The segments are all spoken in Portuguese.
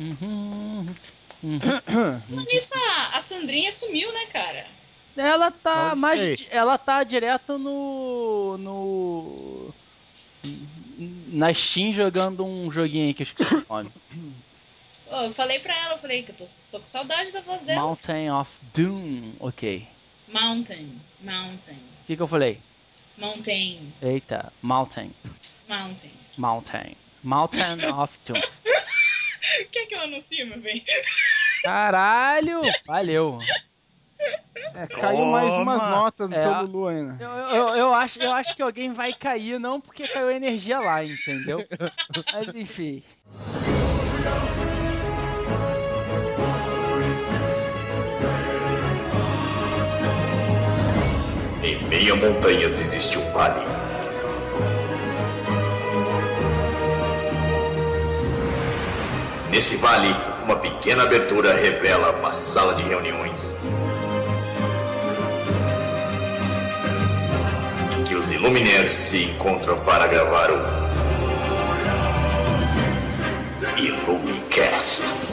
Uhum. Uhum. Nisso, a, a Sandrinha sumiu, né, cara? Ela tá mais. Ela tá direto no. no. Na Steam jogando um joguinho aí que eu esqueci o nome. Eu falei pra ela, eu falei que eu tô, tô com saudade da voz dela. Mountain of Doom. Ok. Mountain, mountain, O que, que eu falei? mountain, Eita, Mountain. mountain. Mountain. Mountain of Doom. Quer que eu anuncie, meu bem? Caralho! Valeu. É, caiu mais umas notas do É. seu Lulu ainda. Eu, eu, eu acho, eu acho que alguém vai cair, não porque caiu energia lá, entendeu? Mas enfim. Em meia montanhas existe um vale. Nesse vale, uma pequena abertura revela uma sala de reuniões. Em que os Illuminaires se encontram para gravar o Illumicast.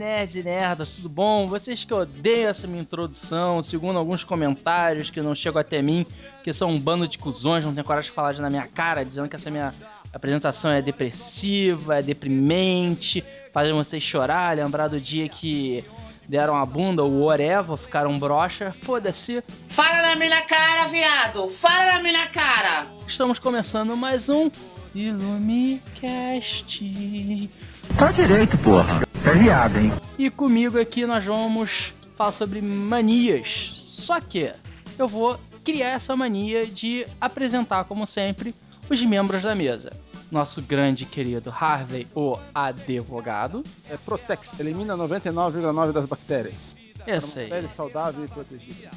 Nerds e nerdas, tudo bom? Vocês que odeiam essa minha introdução, segundo alguns comentários que não chegam até mim, que são um bando de cuzões, não tem coragem de falar na minha cara, dizendo que essa minha apresentação é depressiva, é deprimente, faz vocês chorar, lembrar do dia que deram a bunda ou whatever, ficaram broxa, foda-se. Fala na minha cara, viado! Fala na minha cara! Estamos começando mais um Illumicast. Tá direito, porra. É viado, hein? E comigo aqui nós vamos falar sobre manias. Só que eu vou criar essa mania de apresentar, como sempre, os membros da mesa. Nosso grande querido Harvey, o advogado. É Protex, elimina 99,9% das bactérias. Pra uma aí. Pele saudável e protegida.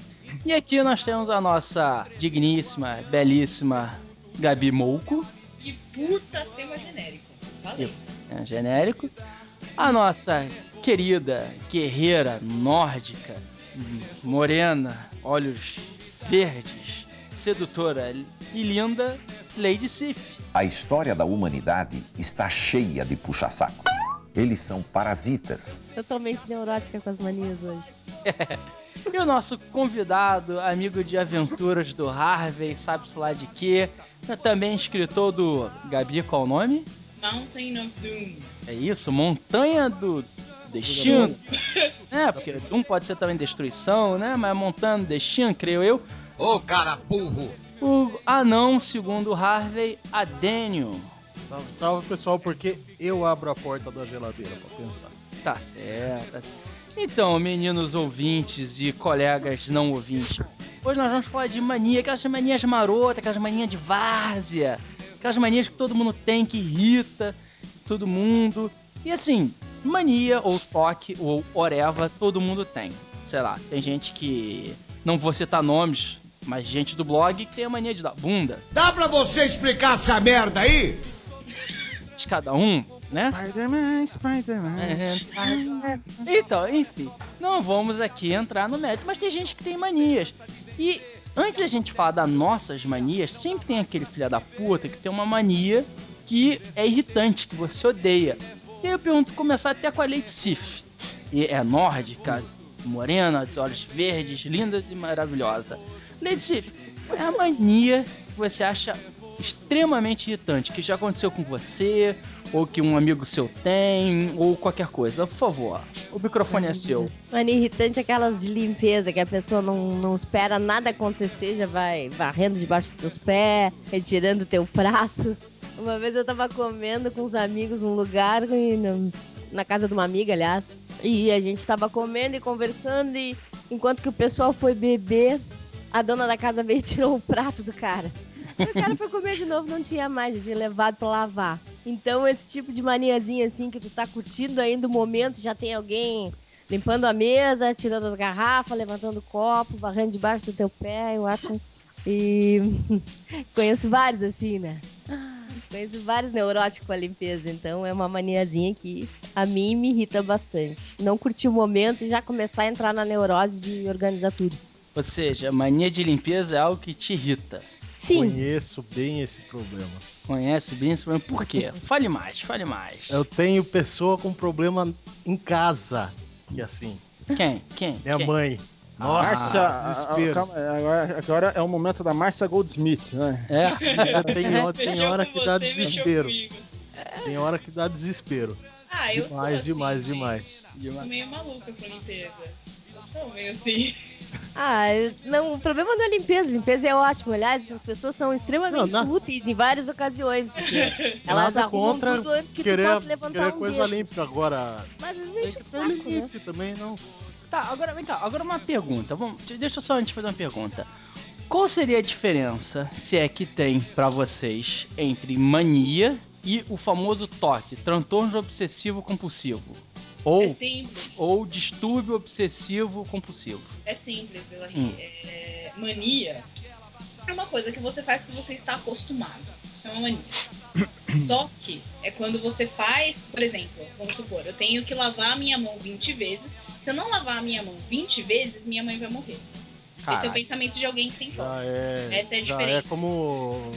E aqui nós temos a nossa digníssima, belíssima Gabi Mouco, Que puta tema genérico. Falei. é, genérico. A nossa querida guerreira nórdica, morena, olhos verdes, sedutora e linda, Lady Sif. A história da humanidade está cheia de puxa-sacos. Eles são parasitas. Totalmente neurótica com as manias hoje. E o nosso convidado, amigo de aventuras do Harvey, sabe-se lá de quê, também escritor do Gabi, qual o nome? Mountain of Doom. É isso, Montanha do Destino. É, porque Doom pode ser também destruição, né? Mas Montanha do Destino, creio eu. Ô cara burro! O anão, segundo o Harvey, Adênio. Salve, salve, pessoal, porque eu abro a porta da geladeira pra pensar. Tá certo. Então, meninos ouvintes e colegas não ouvintes, hoje nós vamos falar de mania, aquelas manias marotas, aquelas manias de várzea, aquelas manias que todo mundo tem, que irrita todo mundo. E assim, mania ou toque ou oreva, todo mundo tem. Sei lá, tem gente que, não vou citar nomes, mas gente do blog que tem a mania de dar bunda Dá pra você explicar essa merda aí? De cada um, né? Spider-Man, Spider-Man. É, Então, enfim, não vamos aqui entrar no mérito, mas tem gente que tem manias. E antes da gente falar das nossas manias, sempre tem aquele filho da puta que tem uma mania que é irritante, que você odeia. E eu pergunto, começar até com a Lady Sif. E é nórdica, morena, de olhos verdes, lindas e maravilhosa. Lady Sif, qual é a mania que você acha extremamente irritante, que já aconteceu com você, ou que um amigo seu tem, ou qualquer coisa. Por favor, o microfone é seu. Mania irritante é aquelas de limpeza, que a pessoa não, não espera nada acontecer, já vai varrendo debaixo dos teus pés, retirando teu prato. Uma vez eu tava comendo com os amigos num lugar, na casa de uma amiga, aliás, e a gente tava comendo e conversando, e enquanto que o pessoal foi beber, a dona da casa veio e tirou o prato do cara. E o cara foi comer de novo, não tinha mais, tinha levado pra lavar. Então, esse tipo de maniazinha assim, que tu tá curtindo ainda o momento, já tem alguém limpando a mesa, tirando as garrafas, levantando o copo, varrendo debaixo do teu pé, eu acho uns... E conheço vários assim, né? Conheço vários neuróticos com a limpeza, então é uma maniazinha que a mim me irrita bastante. Não curtir o momento e já começar a entrar na neurose de organizar tudo. Ou seja, mania de limpeza é algo que te irrita. Sim, Conheço bem esse problema. Conhece bem esse problema? Por quê? Fale mais, fale mais. Eu tenho pessoa com problema em casa, que é assim, Quem? Quem? minha Quem? mãe. Nossa, Márcia, a- a- desespero. calma, é, agora, agora é o momento da Márcia Goldsmith, né? É? Tem, hora- tem hora que dá desespero. Tem hora que dá desespero. Ah, eu Demais, sou demais, assim, demais. Sou meio maluca com limpeza. Meio assim. Ah, não, o problema não é limpeza. Limpeza é ótimo. Aliás, essas pessoas são extremamente Não, na- úteis em várias ocasiões. Porque elas Nada arrumam contra tudo antes que querer, tu possa levantar querer um coisa dedo. limpa. Agora, Mas enche o saco, né? limite também, não. Tá, agora vem cá, agora uma pergunta. Vamos, deixa eu só antes fazer uma pergunta. Qual seria a diferença, se é que tem pra vocês, entre mania e o famoso toque, transtorno obsessivo compulsivo? É Ou, simples. ou distúrbio obsessivo compulsivo? É simples, Hum. é, mania é uma coisa que você faz que você está acostumado. Isso é uma mania. Toque é quando você faz, por exemplo, vamos supor, eu tenho que lavar a minha mão 20 vezes. Se eu não lavar a minha mão 20 vezes, minha mãe vai morrer. Esse é o pensamento de alguém que tem toque. É, Essa é a é diferença. como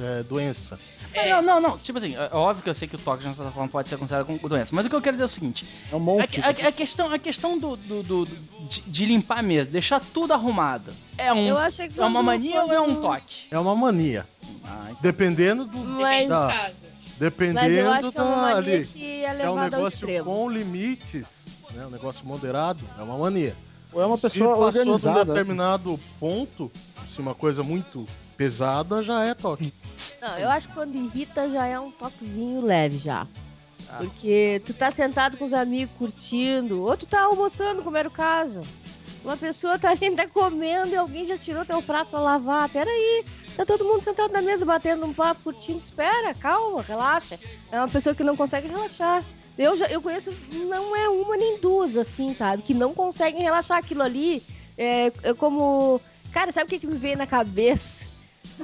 é, doença. É, Não, não, não. Tipo assim, é óbvio que eu sei que o toque de certa forma pode ser considerado como doença. Mas o que eu quero dizer é o seguinte: É um a, monte. a- a questão, a questão do, do- do- do- de, de limpar mesmo, deixar tudo arrumado, é um. Eu acho que É uma quando- mania ou é um quando- toque? É uma mania. Ah, então- Dependendo do. Mas, do caso. Dependendo mas eu acho que é uma da mania ali. que é Se é um negócio com limites, né, um negócio moderado, é uma mania. Ou é uma Se pessoa passou de um organizada. determinado ponto, se uma coisa muito pesada, já é toque. Não, eu acho que quando irrita já é um toquezinho leve já. Porque tu tá sentado com os amigos curtindo, ou tu tá almoçando, como era o caso. Uma pessoa tá ali ainda comendo e alguém já tirou teu prato pra lavar. Peraí, tá todo mundo sentado na mesa batendo um papo, curtindo. Espera, calma, relaxa. É uma pessoa que não consegue relaxar. Eu, já, eu conheço, não é uma nem duas, assim, sabe? Que não conseguem relaxar aquilo ali. É, é como. Cara, sabe o que, que me veio na cabeça?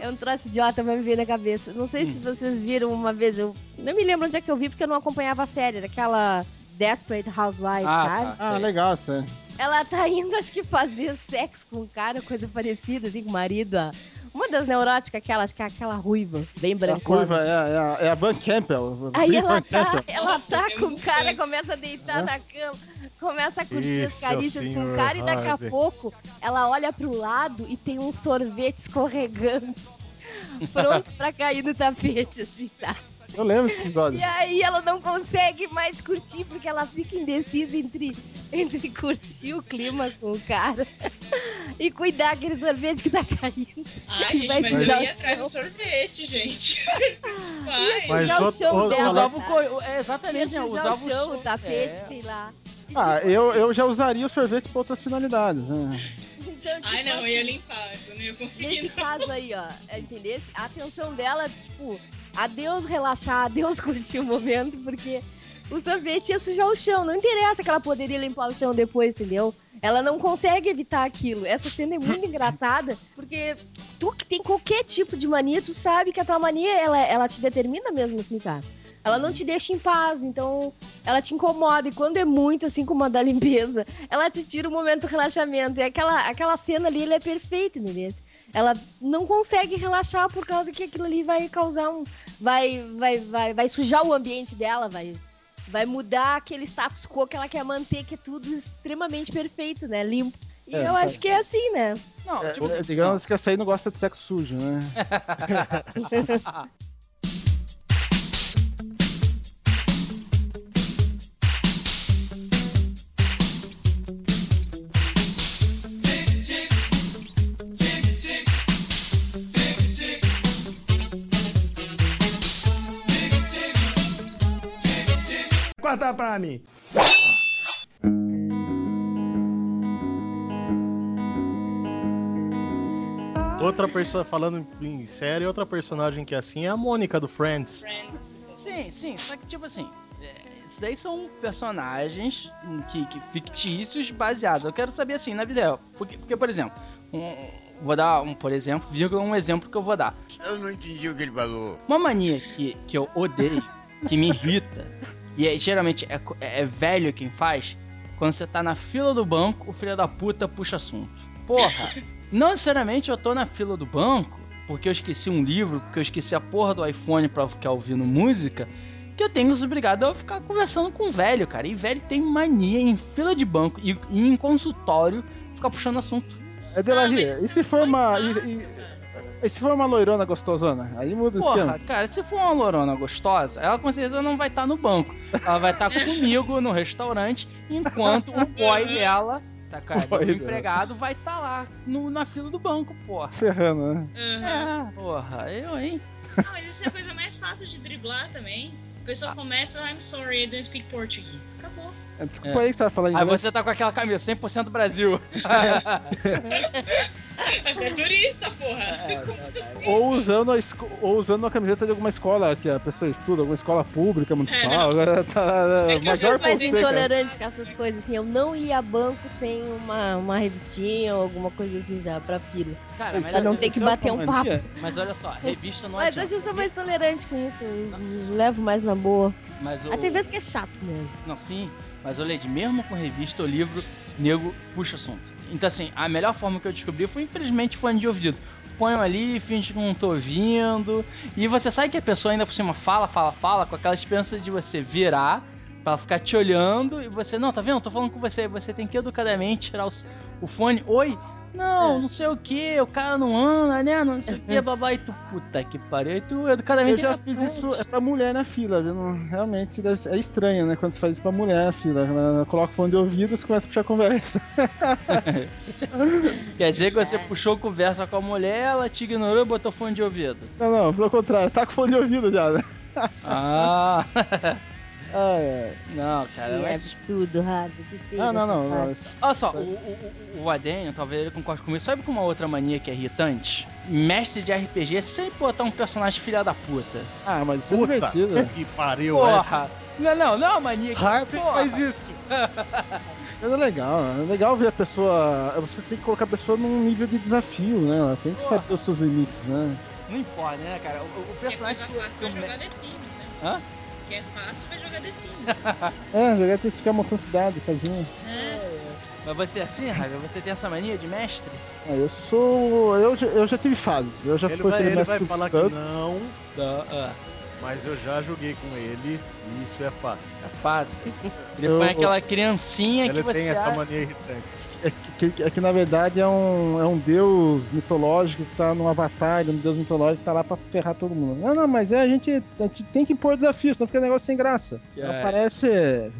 É um troço idiota, mas me veio na cabeça. Não sei se vocês viram uma vez, eu não me lembro onde é que eu vi, porque eu não acompanhava a série, daquela Desperate Housewives, Ah, sabe? tá. Ah, legal, sério. Ela tá indo, acho que fazer sexo com um cara, coisa parecida, assim, com o marido. a- Uma das neuróticas, aquela, acho que é aquela ruiva, bem A brancona. curva é, é, a- é a Van Campbell. Aí ela Van tá, Campbell. ela tá com o cara, começa a deitar Hã? na cama, começa a curtir as Isso, carícias com o cara e daqui a pouco ela olha pro lado e tem um sorvete escorregando. Pronto pra cair no tapete, assim, tá? Eu lembro desse episódio. E aí ela não consegue mais curtir porque ela fica indecisa entre, entre curtir o clima com o cara e cuidar aquele sorvete que tá caindo. Ai, gente, Vai mas eu ia o atrás do sorvete, gente. Vai. Mas o chão dela, usava o tá? co... é, Exatamente, né? Usava o chão, o tapete, é. sei lá. Ah, tipo, eu, eu já usaria o sorvete pra outras finalidades. Né? então, tipo, Ai, não, eu ia limpar. Eu não ia conseguir, Nesse não. caso aí, ó, é, entendeu? A atenção dela, tipo, adeus relaxar, adeus curtir o momento, porque o sorvete ia sujar o chão. Não interessa que ela poderia limpar o chão depois, entendeu? Ela não consegue evitar aquilo. Essa cena é muito engraçada, porque tu que tem qualquer tipo de mania, tu sabe que a tua mania, ela, ela te determina mesmo assim, sabe? Ela não te deixa em paz, então ela te incomoda. E quando é muito, assim como a da limpeza, ela te tira o momento do relaxamento. E aquela, aquela cena ali, ela é perfeita, entendeu? Ela não consegue relaxar por causa que aquilo ali vai causar um. Vai, vai, vai, vai sujar o ambiente dela, vai, vai mudar aquele status quo que ela quer manter, que é tudo extremamente perfeito, né? Limpo. E É, eu acho que é assim, né? Não, É, tipo é, assim, digamos que essa aí não gosta de sexo sujo, né? Corta pra mim. Outra pessoa, falando em série, outra personagem que é assim é a Mônica do Friends. Friends. Sim, sim, só que tipo assim, é, isso daí são personagens que, que fictícios baseados. Eu quero saber assim, na vida real. Porque, porque por exemplo, um- vou dar um, por exemplo, vírgula, um exemplo que eu vou dar. Eu não entendi o que ele falou. Uma mania que, que eu odeio, que me irrita, e é- geralmente é, é velho quem faz, quando você tá na fila do banco, o filho da puta puxa assunto. Porra, não necessariamente eu tô na fila do banco, porque eu esqueci um livro, porque eu esqueci a porra do iPhone pra ficar ouvindo música, que eu tenho os obrigado a ficar conversando com o velho, cara. E velho tem mania em fila de banco e, e em consultório ficar puxando assunto. É Delarie, e se for uma. E, e- e se for uma loirona gostosona? Aí muda o Porra, esquema. cara, se for uma lorona gostosa, ela com certeza não vai estar no banco. Ela vai estar comigo no restaurante, enquanto o boy dela, saca? O O empregado vai estar lá no- na fila do banco, porra. Ferrando, né? Aham. É, porra, eu, hein? Não, mas isso é a coisa mais fácil de driblar também. A pessoa começa e fala, I'm sorry, I don't speak Portuguese. Acabou. É, Desculpa aí que você vai falar Aí inglês. você tá com aquela camisa 100% Brasil. Você é turista, porra. É, verdade. Ou usando, a ou usando a camiseta de alguma escola que a pessoa estuda, alguma escola pública, municipal. Agora tá É vi mais Fonseca. intolerante com essas coisas, assim. Eu não ia a banco sem uma, uma revistinha ou alguma coisa assim já pra fila. Cara, mas, Pra não ter que é bater um papo. mas olha só, revista não Mas adianta. hoje eu sou mais tolerante com isso. levo mais na boa. Mas o... Até vezes que é chato mesmo. Não, sim, mas o Lady, mesmo com revista ou livro, nego puxa assunto. Então, assim, a melhor forma que eu descobri foi, infelizmente, fone de ouvido. Ponho ali, finge que não tô ouvindo. E você sabe que a pessoa ainda por cima fala, fala, fala, com aquela esperança de você virar, pra ela ficar te olhando, e você, não, tá vendo? Tô falando com você. Você tem que educadamente tirar o, o fone. Oi? Não, não sei o que, o cara não anda, né? Não sei o que, babá. E tu, puta que pariu. E tu, educadamente. Eu já fiz isso é pra mulher na fila, viu? Não- realmente deve ser- é estranho, né? Quando você faz isso pra mulher na fila. Ela coloca o fone de ouvido e você começa a puxar conversa. Quer dizer que você puxou conversa com a mulher, ela te ignorou e botou fone de ouvido. Não, não, pelo contrário, tá com fone de ouvido já, né? Ah, Ah, é. não, cara. que mas- absurdo, feio Não, não, essa não. não, Olha só, o, o, o- talvez ele concorde comigo. Sabe com uma outra mania que é irritante? Mestre de RPG é sempre botar um personagem filha da puta. Ah, mas isso é Puta divertido. que pariu essa. Porra! Não, não, não é uma mania que. Harvey faz isso. Mas é legal, é legal ver a pessoa. Você tem que colocar a pessoa num nível de desafio, né? Ela tem que Porra. saber os seus limites, né? Não importa, né, cara? O, o é personagem coisa que, me- jogar The Sims, né? Hã? Que é fácil pra jogar The Sims. É, jogar tem que ficar montando cidade, casinha. É. Mas você é assim, Raga? Você tem essa mania de mestre? Ah, eu sou. Eu, já- eu já tive fases. Eu já Ele fui vai, ele vai falar que não, Não, ah, mas eu já joguei com ele e isso é fato. é fato. Ele Eu- põe aquela criancinha Ele que você tem essa mania irritante. É que, é que, na verdade é um, é um deus mitológico que tá num avatar, um deus mitológico que tá lá pra ferrar todo mundo. Não, não, mas é, a, gente, a gente tem que impor desafios, senão fica um negócio sem graça. É. Não parece. é,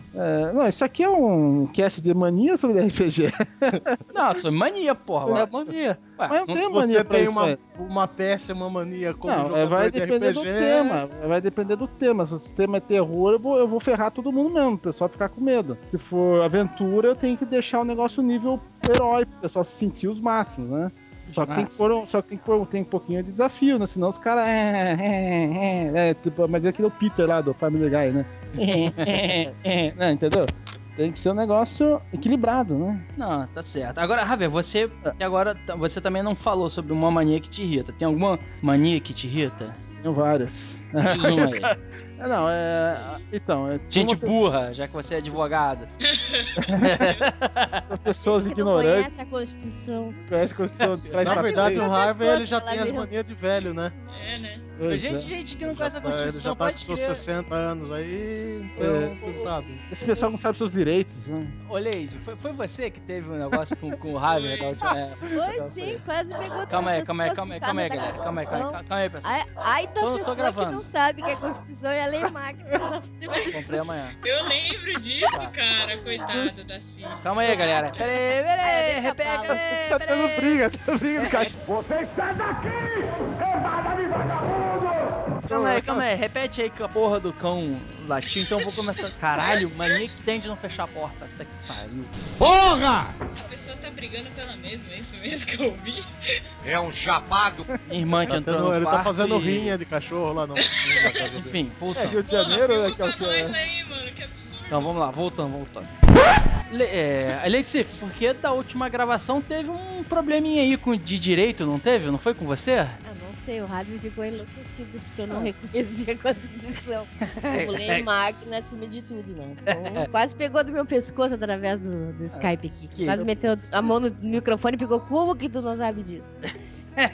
não, isso aqui é um cast de mania sobre RPG. Não, isso é mania, porra. É mania. Ué, Mas não tem Se mania você tem uma, é. uma péssima mania como Não, é, jogador vai de depender RPG, do tema. Vai depender do tema. Se o tema é terror, eu vou, eu vou ferrar todo mundo mesmo, o pessoal ficar com medo. Se for aventura, eu tenho que deixar o negócio nível herói, pro pessoal se sentir os máximos, né? Só que, tem que pôr, um- só que tem que pôr tem um pouquinho de desafio, né? Senão os caras. É, é, é, é, tipo, mas é aquele o Peter lá do Family Guy, né? É, é, é, né, entendeu? Tem que ser um negócio equilibrado, né? Não, tá certo. Agora, Javier, você até agora você também não falou sobre uma mania que te irrita. Tem alguma mania que te irrita? Tenho várias. Diz uma aí. É, não, é. Então, é. Gente pessoa- burra, já que você é advogado. Essas pessoas Não ignorantes. conhece a Constituição. Conhece a Constituição. traz Na verdade, o Harvey ele já tem as manias de velho, né? É, né? Pois gente, é. gente que não Já conhece a tá- ele já Constituição, tá com seus crer. 60 anos aí, então É. você sabe. Esse pessoal não sabe seus direitos, né? Ô, Leide, foi, foi você que teve um negócio com, com o Javier da última... é. Oi, sim, quase pegou Calma aí, calma aí, calma aí, calma aí, galera. Calma aí, calma aí, Constituição. calma aí, pessoal. Ai, tô pessoa que gravando. Não sabe que a Constituição é a lei magna. de- Comprei amanhã. Eu lembro disso, Tá. cara. Coitada da Cia. Calma aí, galera. Pera aí, pera aí, É, repega, Tá dando briga, tá dando briga do cachorro. Calma aí, calma aí. Repete aí que a porra do cão latiu, então eu vou começar. Caralho, mania que tem de não fechar a porta. Puta que pariu. Porra! A pessoa tá brigando pela mesma, é isso mesmo que eu ouvi? É um chapado. Minha irmã que Tá entrou no ele tá fazendo e- rinha de cachorro lá no, na casa dele. Enfim, puta. É Rio de Janeiro, Porra, né? Que é o que é. aí, mano, que absurdo. Então vamos lá, voltando, voltando. Le, é, Leite porque da última gravação teve um probleminha aí com, de direito, não teve? Não foi com você? Ah, sei, o Rádio ficou enlouquecido porque eu não reconhecia a Constituição. Eu pulei máquina acima de tudo, né? Só- Quase pegou do meu pescoço através do, do Skype aqui. que- Quase meteu a mão no microfone e pegou. Como que tu não sabe disso?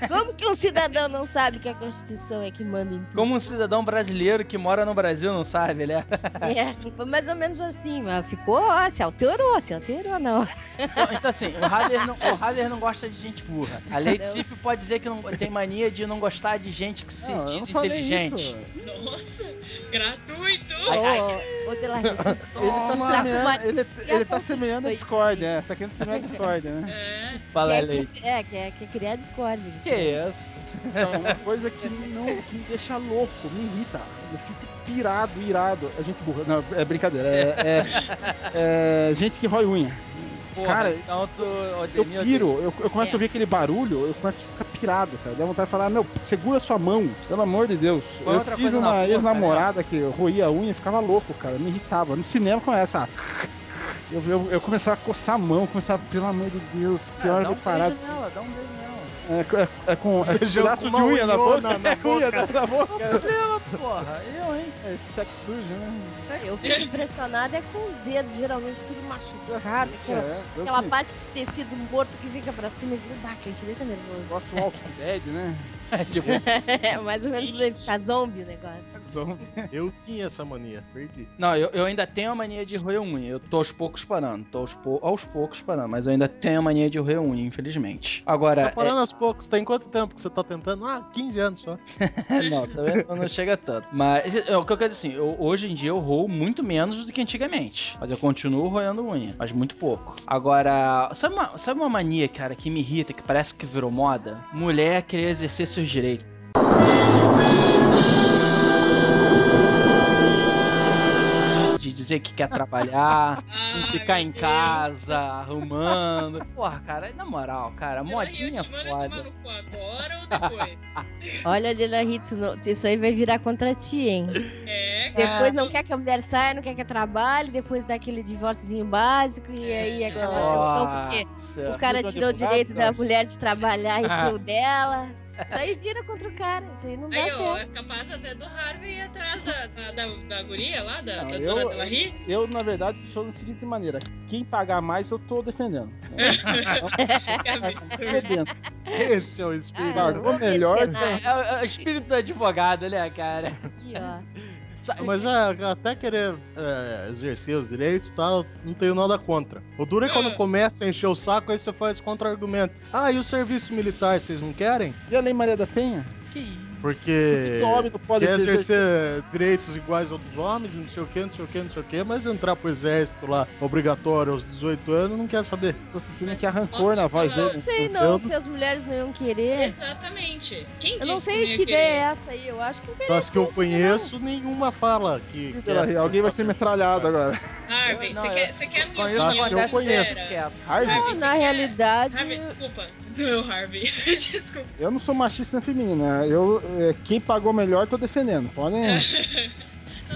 Como que um cidadão não sabe que a Constituição é que manda em tudo? Como um cidadão brasileiro que mora no Brasil não sabe, né? É, foi mais ou menos assim, mas ficou, ó, se alterou, se alterou hora. Então, então, assim, o Hader não, o Hader não gosta de gente burra. A Lady Não. Sif pode dizer que não tem mania de não gostar de gente que se Não, não diz inteligente. isso. Nossa, gratuito! Ai, ai, Ô, ô, tá semeando, ele, ele tá Isso semeando a. Discord, é. Tá querendo semear a Discord, né? É. Fala, quer, Lady. que- é, quer, quer criar Discord. Que isso? Então, uma coisa que, não, que me deixa louco, me irrita. Eu fico pirado, irado. A gente burra. Não, é brincadeira. É, é- é gente que rói unha. Porra, Cara, então tu, Eu piro, eu, eu começo É. a ouvir aquele barulho, eu começo a ficar pirado, cara. Dá vontade de falar, meu, segura sua mão, pelo amor de Deus. Eu tive uma ex-namorada que roía a unha e ficava louco, cara. Me irritava. No cinema com essa. Eu, eu, eu começava a coçar a mão, começava, pelo amor de Deus, que Ah, hora dá de um parar. beijo nela, dá um beijo. É, é, é com é com Beijão pedaço com de uma unha na boca. na É, unha boca. na boca. Problema, porra. Eu, hein? É esse sexo sujo, né? Eu fico impressionada é com os dedos, geralmente tudo machucado. Aquela, É, aquela que parte de tecido morto que fica pra cima e bah, que te deixa nervoso. gosto do Walking Dead, né? tipo, É mais ou menos pra ficar zombie o negócio. Eu tinha essa mania, perdi. não, eu, eu ainda tenho a mania de roer unha. Eu tô aos poucos parando. Tô aos, pou- aos poucos parando. Mas eu ainda tenho a mania de roer unha, infelizmente. Agora. Tá parando aos poucos. Tem quanto tempo que você tá tentando? Ah, 15 anos só. é- não, também não chega tanto. Mas é, o que eu quero dizer assim, eu- hoje em dia eu roo muito menos do que antigamente. Mas eu continuo roendo unha. Mas muito pouco. Agora, sabe uma, sabe uma mania, cara, que me irrita, que parece que virou moda? Mulher querer exercer seus direitos. Dizer que quer trabalhar, não ficar em casa, arrumando. Porra, cara, na moral, cara, Deus. modinha Eu te mando tomar foda. agora ou depois? Olha, Lila Rito, isso aí vai virar contra ti, hein? é, Depois não quer que a mulher saia, não quer que trabalhe, depois dá aquele divórciozinho básico e aí aquela tensão, porque Nossa. o cara tirou o direito da cara. mulher de trabalhar e Ah. pro dela. Isso aí vira contra o cara, isso aí não dá Aí, certo. é capaz até do Harvey ir atrás da, da, da, da guria lá, da, Não, da eu- dona Delarry. Eu, na verdade, sou da seguinte maneira: quem pagar mais, eu tô defendendo. Que absurdo. Defendendo. Esse é o espírito. Ah, Pagou melhor. É, o- é o espírito do advogado, né, cara? Aqui, ó. Mas é, até querer é, exercer os direitos e tal, não tenho nada contra. O duro é quando Ah. começa a encher o saco, aí você faz contra-argumento. Ah, e o serviço militar, vocês não querem? E a Lei Maria da Penha? Que isso? Porque não pode quer exercer- exercer direitos iguais aos dos homens, não sei o que, não sei o que, não sei o que, mas entrar pro exército lá, obrigatório aos 18 anos, não quer saber. Tô sentindo que há rancor na voz dele. Não sei não, Eu- se as mulheres não iam querer. Exatamente. Quem Eu não disse sei ia que ideia é essa aí, eu acho que Das que eu conheço, nenhuma fala que. que é- Alguém vai ser metralhado agora. Harvey, Não, você eu- quer, quer a minha Acho que eu opinião conheço. Não, na realidade, Harvey, desculpa. Meu Harvey. desculpa. eu não sou machista feminina. Eu, é, quem pagou melhor, tô defendendo. Podem.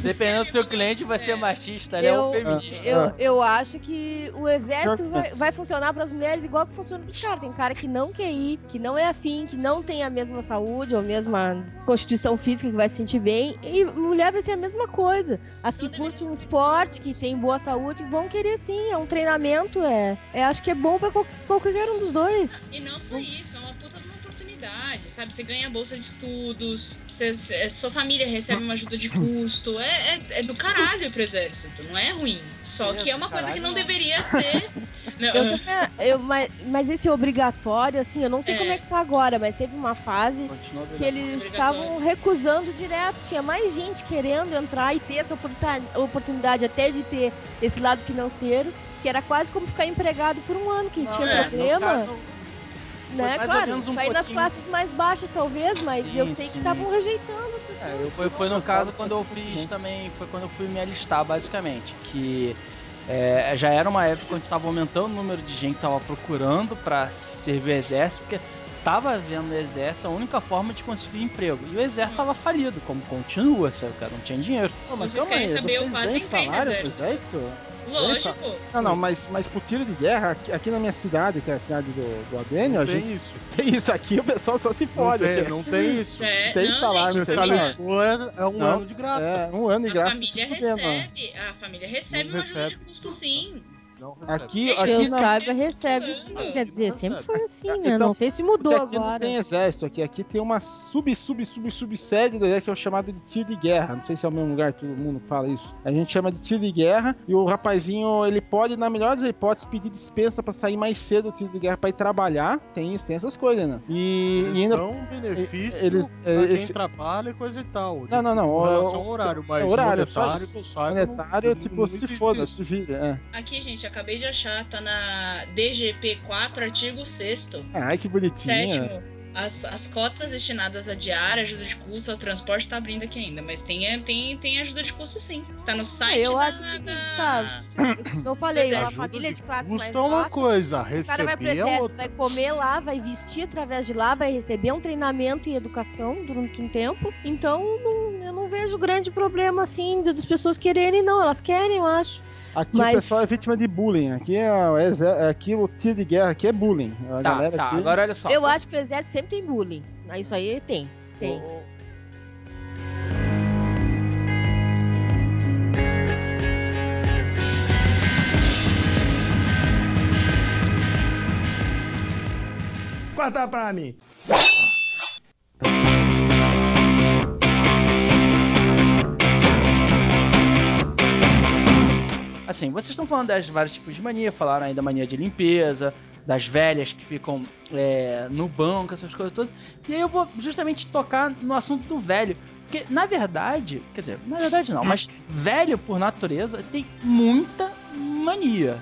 Dependendo do seu cliente, vai ser machista, né? Ou Eu- feminista. eu, Ah. eu acho que o exército vai, vai funcionar para as mulheres igual que funciona para os caras. Tem cara que não quer ir, que não é afim, que não tem a mesma saúde ou a mesma constituição física que vai se sentir bem. E mulher vai ser a mesma coisa. As que curtem um esporte, que tem boa saúde, vão querer sim. É um treinamento, é. é acho que é bom para qualquer um dos dois. E não só isso, é uma puta de uma oportunidade, sabe? Você ganha bolsa de estudos, é, sua família recebe uma ajuda de custo. É, é, é do caralho ir pro exército, não é ruim. Só que é uma coisa que não não. deveria ser. Não, Eu também, eu, mas, mas esse obrigatório, assim, eu não sei É. como é que tá agora, mas teve uma fase que eles estavam recusando direto. Tinha mais gente querendo entrar e ter essa oportuni- oportunidade até de ter esse lado financeiro, que era quase como ficar empregado por um ano. Quem tinha é, no problema, caso, né? mais ou Claro, menos um nas classes mais baixas, talvez, mas eu Sim, sei que sim. estavam rejeitando. É, eu Foi, foi no caso quando eu fiz gente. também, foi quando eu fui me alistar, basicamente. Que é, já era uma época onde estava aumentando o número de gente que estava procurando para servir o exército, porque tava vendo o exército a única forma de conseguir emprego. E o exército tava falido, como continua, sabe? O cara não tinha dinheiro. Pô, mas Vocês calma aí, querem saber, eu vocês no salário pro exército. Lógico. Não, não, mas, mas pro tiro de guerra, aqui, aqui na minha cidade, que é a cidade do, do Adênio, a Não gente tem isso. tem isso aqui, o pessoal só se Não fode. tem, aqui. não tem isso. É, Tem não, salário, não tem alistou, é, é um Não. ano de graça. É, um ano de A graça. família ó. recebe, a família recebe Não uma ajuda de recebe. custo sim. Não recebe. Aqui, eu aqui na, saiba, recebe sim. Quer dizer, sempre foi assim, né? Então, Não sei se mudou aqui não agora. tem exército aqui. Aqui tem uma sub, sub, sub, subsede do exército que é o chamado de tiro de guerra. Não sei se é o mesmo lugar que todo mundo fala isso. A gente chama de tiro de guerra e o rapazinho, ele pode, na melhor das hipóteses, pedir dispensa pra sair mais cedo do tiro de guerra pra ir trabalhar. Tem isso, tem essas coisas, né? E, Eles e ainda... dão benefício eles- pra quem esse- trabalha e coisa e tal. Não, não, não. Com relação ao horário, mas horário, só monetário, eu não- Monetário, não- tipo, não se foda, se vira. É. Aqui, gente, acabei de achar, tá na DGP 4, artigo 6 Ai, que bonitinha. Sétimo. As, as cotas destinadas a diária, ajuda de custo, ao transporte tá abrindo aqui ainda, mas tem, tem, tem ajuda de custo sim. Tá no site. Eu da- acho o seguinte, da- Eu falei, uma família de de classe mais uma baixa. coisa, O cara vai pro receber é exército, outra. vai comer lá, vai vestir através de lá, vai receber um treinamento e educação durante um tempo. Então, não- eu não vejo grande problema, assim, das pessoas quererem, não. Elas querem, eu acho. Aqui Mas- o pessoal é vítima de bullying. Aqui, é, o exé- aqui o tiro de guerra aqui é bullying. A Tá, galera tá. aqui... Agora olha só. Eu acho que o exército sempre tem bullying. Ah, Isso aí tem. Tem. Corta pra mim. Assim, vocês estão falando das vários tipos de mania, falaram aí da mania de limpeza, das velhas que ficam é, no banco, essas coisas todas. E aí eu vou justamente tocar no assunto do velho. Porque, na verdade, quer dizer, na verdade não, mas velho por natureza tem muita mania.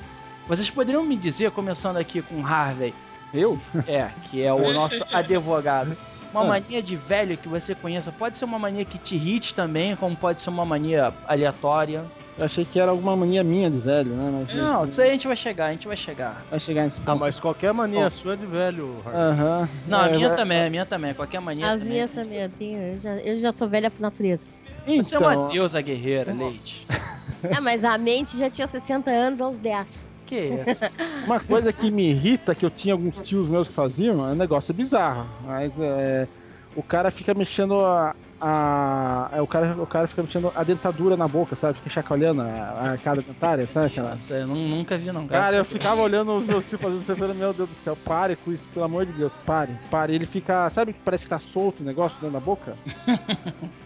Vocês poderiam me dizer, começando aqui com Harvey, Eu? é, que é o nosso advogado. Uma Ah. mania de velho que você conheça pode ser uma mania que te irrite também, como pode ser uma mania aleatória. Eu achei que era alguma mania minha de velho, né? Mas Não, isso aí a gente vai chegar, a gente vai chegar. vai chegar nesse Ah, ponto. mas qualquer mania sua é de velho. Aham. Não, a É, minha vai- também, a minha também, qualquer mania As também. minhas também, eu, tenho, eu, já, eu já sou velha por natureza. Você é uma Então, deusa guerreira, Leite. Ah, mas a mente já tinha 60 anos aos 10. Que isso? uma coisa que me irrita, que eu tinha alguns tios meus que faziam, é um negócio bizarro. Mas é. O cara fica mexendo a. a é, o, cara, o cara fica mexendo a dentadura na boca, sabe? Fica chacoalhando a, arcada dentária, sabe? Aquela... Nossa, eu nu- nunca vi não. Cara, eu ficava olhando os meus tios fazendo isso, meu Deus do céu, pare com isso, pelo amor de Deus, pare, pare. Ele fica, sabe que parece que tá solto o negócio dentro da boca?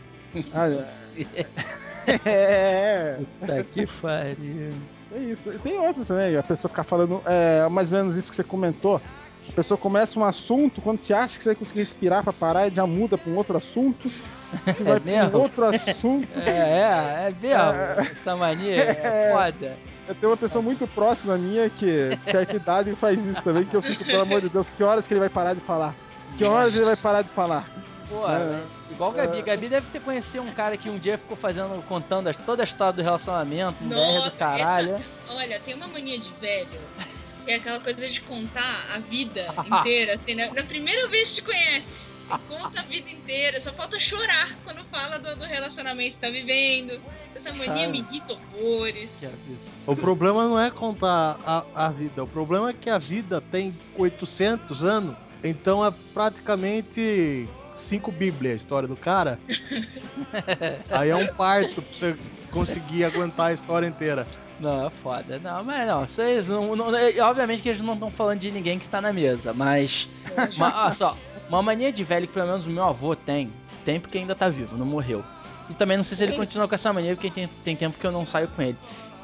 Ah, é, Puta que pariu. é isso. E Tem outros também, a pessoa ficar falando é, mais ou menos isso que você comentou. A pessoa começa um assunto, quando você acha que você vai conseguir respirar pra parar, já muda pra um outro assunto. vai pra mesmo? um outro assunto. É, é, é mesmo. Essa mania é foda. Eu tenho uma pessoa muito próxima minha que, de certa idade, faz isso também, que eu fico, pelo amor de Deus, que horas que ele vai parar de falar? Que horas ele vai parar de falar? Pô, É. igual Gabi. Gabi deve ter conhecido um cara que um dia ficou fazendo, contando toda a história do relacionamento, Nossa, do caralho. Olha, tem uma mania de velho, que é aquela coisa de contar a vida inteira, assim, na, na primeira vez que te conhece. Você conta a vida inteira, só falta chorar quando fala do, do relacionamento que tá vivendo. Essa mania me irrita horrores. O problema não é contar a, a vida, o problema é que a vida tem 800 anos, então é praticamente cinco bíblias a história do cara. Aí é um parto pra você conseguir aguentar a história inteira. Não, é foda. Não, mas não, vocês não, não- é, Obviamente que eles não estão falando de ninguém que tá na mesa, mas. ma- olha só, uma mania de velho que pelo menos o meu avô tem, tem porque ainda tá vivo, não morreu. E também não sei se ele continua com essa mania, porque tem, tem tempo que eu não saio com ele.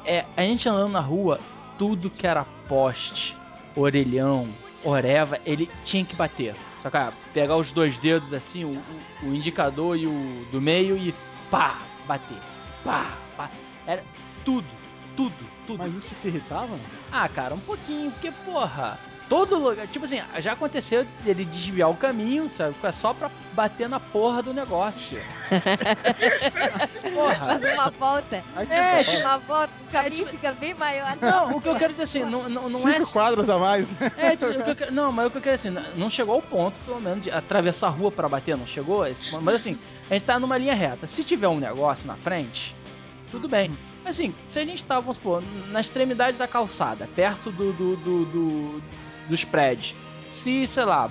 É, a gente andando na rua, tudo que era poste, orelhão, oreva, ele tinha que bater. Só que, ah, pegar os dois dedos assim, o, o- o indicador e o do meio e pá, bater. Pá, pá. Era tudo, tudo, tudo. Mas isso te irritava? Ah, cara, um pouquinho, porque, porra, todo lugar. Tipo assim, já aconteceu dele desviar o caminho, sabe? Só pra bater na porra do negócio. porra. Faz uma volta. É, tipo, uma volta, o caminho fica bem maior. Não, o que eu quero dizer assim, não, não, não é. Cinco quadros a mais. É, então, o que eu não, mas o que eu quero dizer assim, não chegou ao ponto, pelo menos, de atravessar a rua pra bater, não chegou? Mas assim, a gente tá numa linha reta. Se tiver um negócio na frente, tudo bem. Assim, se a gente tá, vamos supor, na extremidade da calçada, perto do, do, do- do- dos prédios, se, sei lá,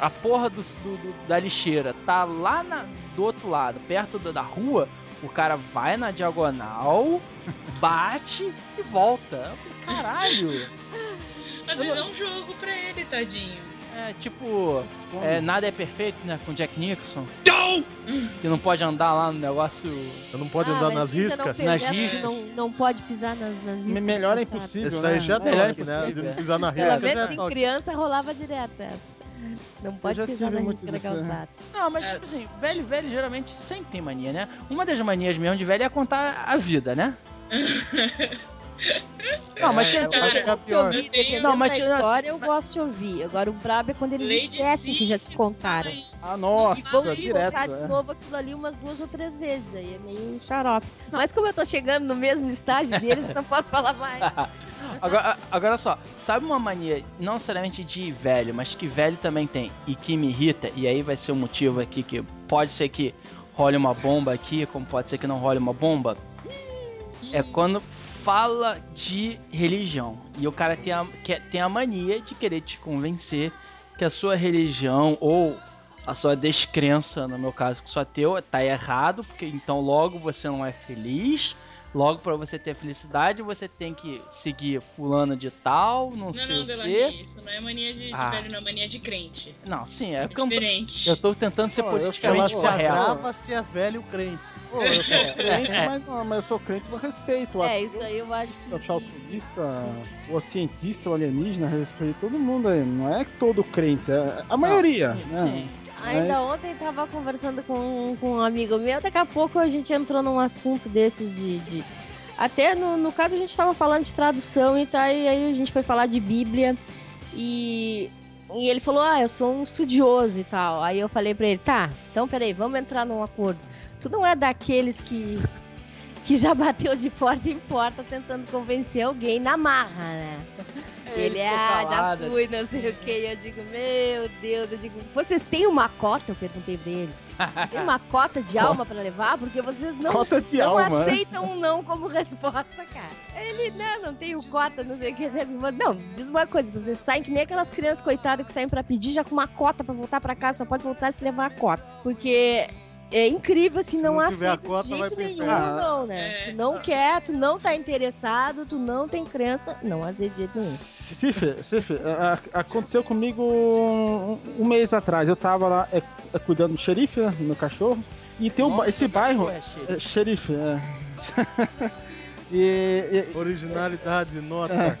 a porra do, do- da lixeira tá lá na- do outro lado, perto da, da rua, o cara vai na diagonal, bate e volta. Caralho! Às vezes é um jogo pra ele, tadinho. É tipo, é, nada é perfeito, né? Com Jack Nicholson. Que não pode andar lá no negócio. Eu não pode Ah, andar nas riscas? Não, Nas riscas. Não, não pode pisar nas, nas riscas. Melhor é impossível. Aí né? já Melhor é toque, né? De é. pisar na Pelo risca menos já em criança rolava direto essa. Não pode já pisar na risca da né? calçada. Não, mas É. tipo assim, velho, velho geralmente sempre tem mania, né? Uma das manias mesmo de velho é contar a vida, né? Não, mas tinha. É, eu tinha- de pior. ouvir, dependendo Não, mas da tinha- história, eu gosto de ouvir. Agora, o brabo é quando eles Lady esquecem que já te contaram. Ah, E nossa, vão te direto. contar de é. novo aquilo ali umas duas ou três vezes. Aí é meio um xarope. Mas como eu tô chegando no mesmo estágio deles, eu não posso falar mais. Agora, agora só, sabe uma mania, não necessariamente de velho, mas que velho também tem e que me irrita, e aí vai ser o motivo aqui que pode ser que role uma bomba aqui, como pode ser que não role uma bomba, é quando fala de religião e o cara tem a, tem a mania de querer te convencer que a sua religião ou a sua descrença, no meu caso, que sou ateu, tá errado, porque então logo você não é feliz. Logo, pra você ter felicidade, você tem que seguir fulano de tal, não, Não, sei não, o quê. Delani, isso não é mania de, Ah. velho, não, é mania de crente. Não, sim, é É porque eu, diferente. eu tô tentando ser Pô, eu- Ela politicamente se correto. agrava se é velho crente. Pô, eu sou crente, mas, não, mas eu sou crente por respeito. O É, isso aí eu acho que. O chartista, o cientista, o alienígena, respeito todo mundo aí. Não é que todo crente, é a maioria. Sim, né? sim. Ainda ontem tava conversando com, com um amigo meu, daqui a pouco a gente entrou num assunto desses de. de- Até no, no caso a gente tava falando de tradução e tá, e aí a gente foi falar de Bíblia e. E ele falou, ah, eu sou um estudioso e tal. Aí eu falei pra ele, tá, então peraí, vamos entrar num acordo. Tu não é daqueles que. que já bateu de porta em porta tentando convencer alguém na marra, né? Ele, ficou ah, já fui, não sei o que. Eu digo, meu Deus, eu digo, vocês têm uma cota? Eu perguntei pra ele. Vocês têm uma cota de alma pra levar? Porque vocês não, Cota de não alma. aceitam um não como resposta, cara. Ele, não, não tenho cota, não sei o que. Ele Não, diz uma coisa, vocês saem que nem aquelas crianças coitadas que saem pra pedir já com uma cota pra voltar pra casa, só pode voltar se levar a cota. Porque é incrível se, Se não, não aceita cota, de jeito nenhum, não, né? É. Tu não quer, tu não tá interessado, tu não tem crença, não aceita de jeito nenhum. Cif, Cif, a- a- aconteceu comigo um, um mês atrás. Eu tava lá é, é, cuidando do xerife, né, do meu cachorro. E tem um, esse bairro. é É, xerife, é. e, e- Originalidade, nota.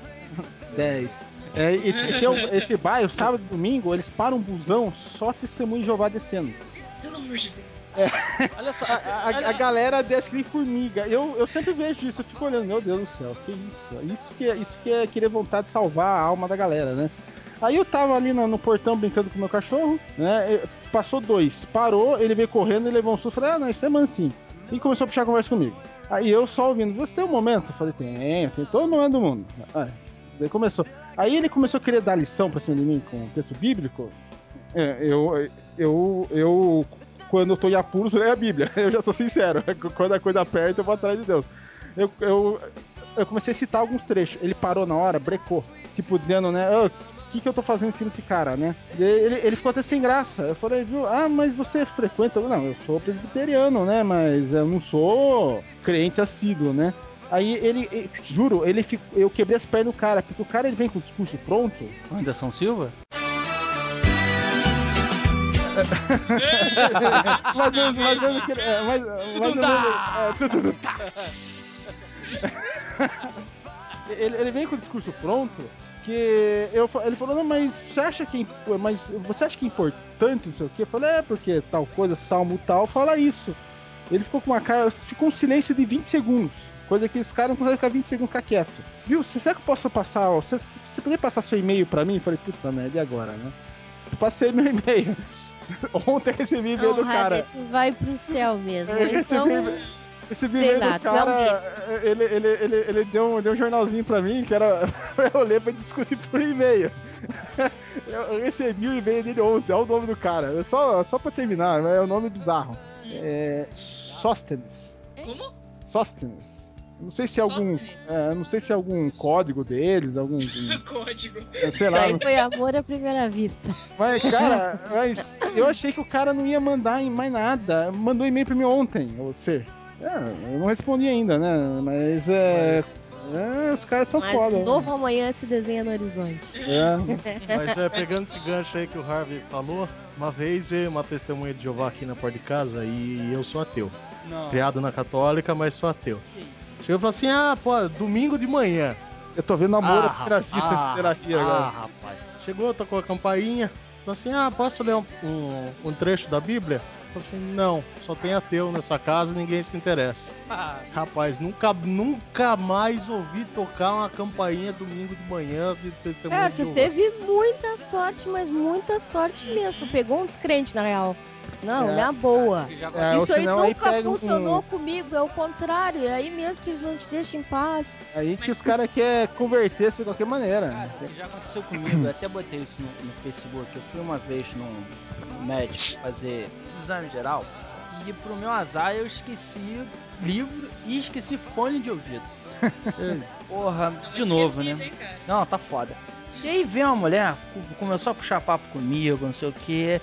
10. É, e, e tem um- esse bairro, sábado e domingo, eles param um busão só testemunho de Jeová descendo. Pelo amor de Deus. Olha só, A, a- a galera desce que formiga. Eu, eu sempre vejo isso, eu fico olhando, meu Deus do céu, que isso? Isso que, é- isso que é querer vontade de salvar a alma da galera, né? Aí eu tava ali no, no portão brincando com o meu cachorro, né? Passou dois, parou, ele veio correndo e levou um susto. Falei, ah, não, isso é mansinho. E começou a puxar a conversa comigo. Aí eu só ouvindo, você tem um momento? Eu falei, tem, tem todo momento do mundo. Ah, daí começou. Aí ele começou a querer dar lição pra cima de mim com texto bíblico. É, eu, eu, eu, quando eu tô em apuros, eu leio a Bíblia. Eu já sou sincero. Quando a coisa aperta, eu vou atrás de Deus. Eu, eu, eu comecei a citar alguns trechos. Ele parou na hora, brecou. Tipo, dizendo, né? "Ah, O que, que eu tô fazendo em cima desse cara, né? Ele, ele ficou até sem graça. Eu falei, viu? Ah, mas você frequenta. Não, eu sou presbiteriano, né? Mas eu não sou crente assíduo, né? Aí ele, juro, ele eu quebrei as pernas do cara, porque o cara ele vem com o discurso pronto. Anderson Silva? mas, eu- mas eu não queria. é, Mas, mas eu não- é, tudo tá. ele, ele vem com o discurso pronto. Que eu, ele falou, não, mas você acha que é mas você acha que é importante não sei o quê? Eu falei, é porque tal coisa, salmo tal, fala isso. Ele ficou com uma cara, ficou um silêncio de 20 segundos. Coisa que os caras não conseguem ficar 20 segundos ficar quieto. Viu? Será que eu posso passar? ó, Você, você poderia passar seu e-mail pra mim? Eu falei, puta merda, e agora, né? Eu passei meu e-mail. Ontem eu recebi e-mail Não, do cara. Rabbit, vai pro céu mesmo. Eu Então, recebi, sei e-mail lá, do tu é um cara. ele, ele, ele, ele deu, um, deu um jornalzinho pra mim que era pra eu ler pra discutir por e-mail. Eu, recebi o e-mail dele ontem, olha o nome do cara. É Só, só pra terminar, é o nome bizarro. É. Sóstenes. Como? Sóstenes. Não sei se é algum. É, não sei se é algum código deles, algum. Código. sei isso lá. aí foi amor à primeira vista. Mas, cara, mas eu achei que o cara não ia mandar em mais nada. Mandou e-mail pra mim ontem, você. É, eu não respondi ainda, né? Mas é. é, os caras são Mas foda. um novo amanhã se desenha no horizonte. É. Mas é, pegando esse gancho aí que o Harvey falou, uma vez veio uma testemunha de Jeová aqui na porta de casa e eu sou ateu. Não. Criado na católica, mas sou ateu. Chegou e falou assim: ah, pô, domingo de manhã. Eu tô vendo namoro Ah, primeira vista ah, de terapia ah, agora. rapaz. Chegou, tocou a campainha. Falou assim: ah, posso ler um, um, um trecho da Bíblia? Falei assim: não, só tem ateu nessa casa e ninguém se interessa. Rapaz, nunca, nunca mais ouvi tocar uma campainha domingo de manhã de testemunho É, tu teve muita sorte, mas muita sorte mesmo. Tu pegou um descrente, na real. Não, É. na boa. Já É, Isso aí senão aí nunca pega um- funcionou comigo, é o contrário. É aí mesmo que eles não te deixam em paz. Aí que os caras querem converter-se de qualquer maneira. Cara, já aconteceu comigo, eu até botei isso no, no Facebook. Eu fui uma vez num, médico fazer exame geral e pro meu azar eu esqueci livro e esqueci fone de ouvido. Porra, de novo, né? Não, tá foda. E aí vem uma mulher, co- começou a puxar papo comigo, não sei o que.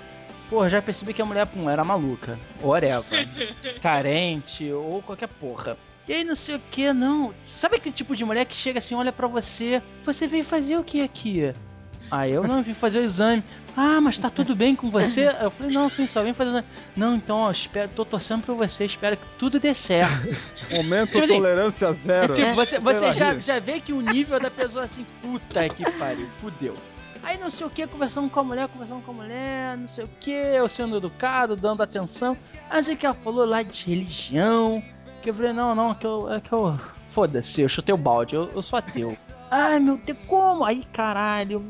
Porra, já percebi que a mulher pum, era maluca. Whatever. Carente ou qualquer porra. E aí não sei o que, não. Sabe aquele tipo de mulher que chega assim, olha pra você. Você veio fazer o que aqui? Ah, eu não vim fazer o exame. Ah, mas tá tudo bem com você? Eu falei, não, sim, só vim fazer o exame. Não, então, ó, espero, tô torcendo pra você, espero que tudo dê certo. Momento Tipo assim, tolerância zero. Tipo, você, você já, já vê que o nível da pessoa assim, puta que pariu, fudeu. Aí não sei o que, conversando com a mulher, conversando com a mulher, não sei o que, eu sendo educado, dando atenção. Aí sei que ela falou lá de religião. Que eu falei, não, não, que eu. É que eu. Foda-se, eu chutei o balde, eu, eu sou ateu. Ai meu Deus, como? Aí caralho,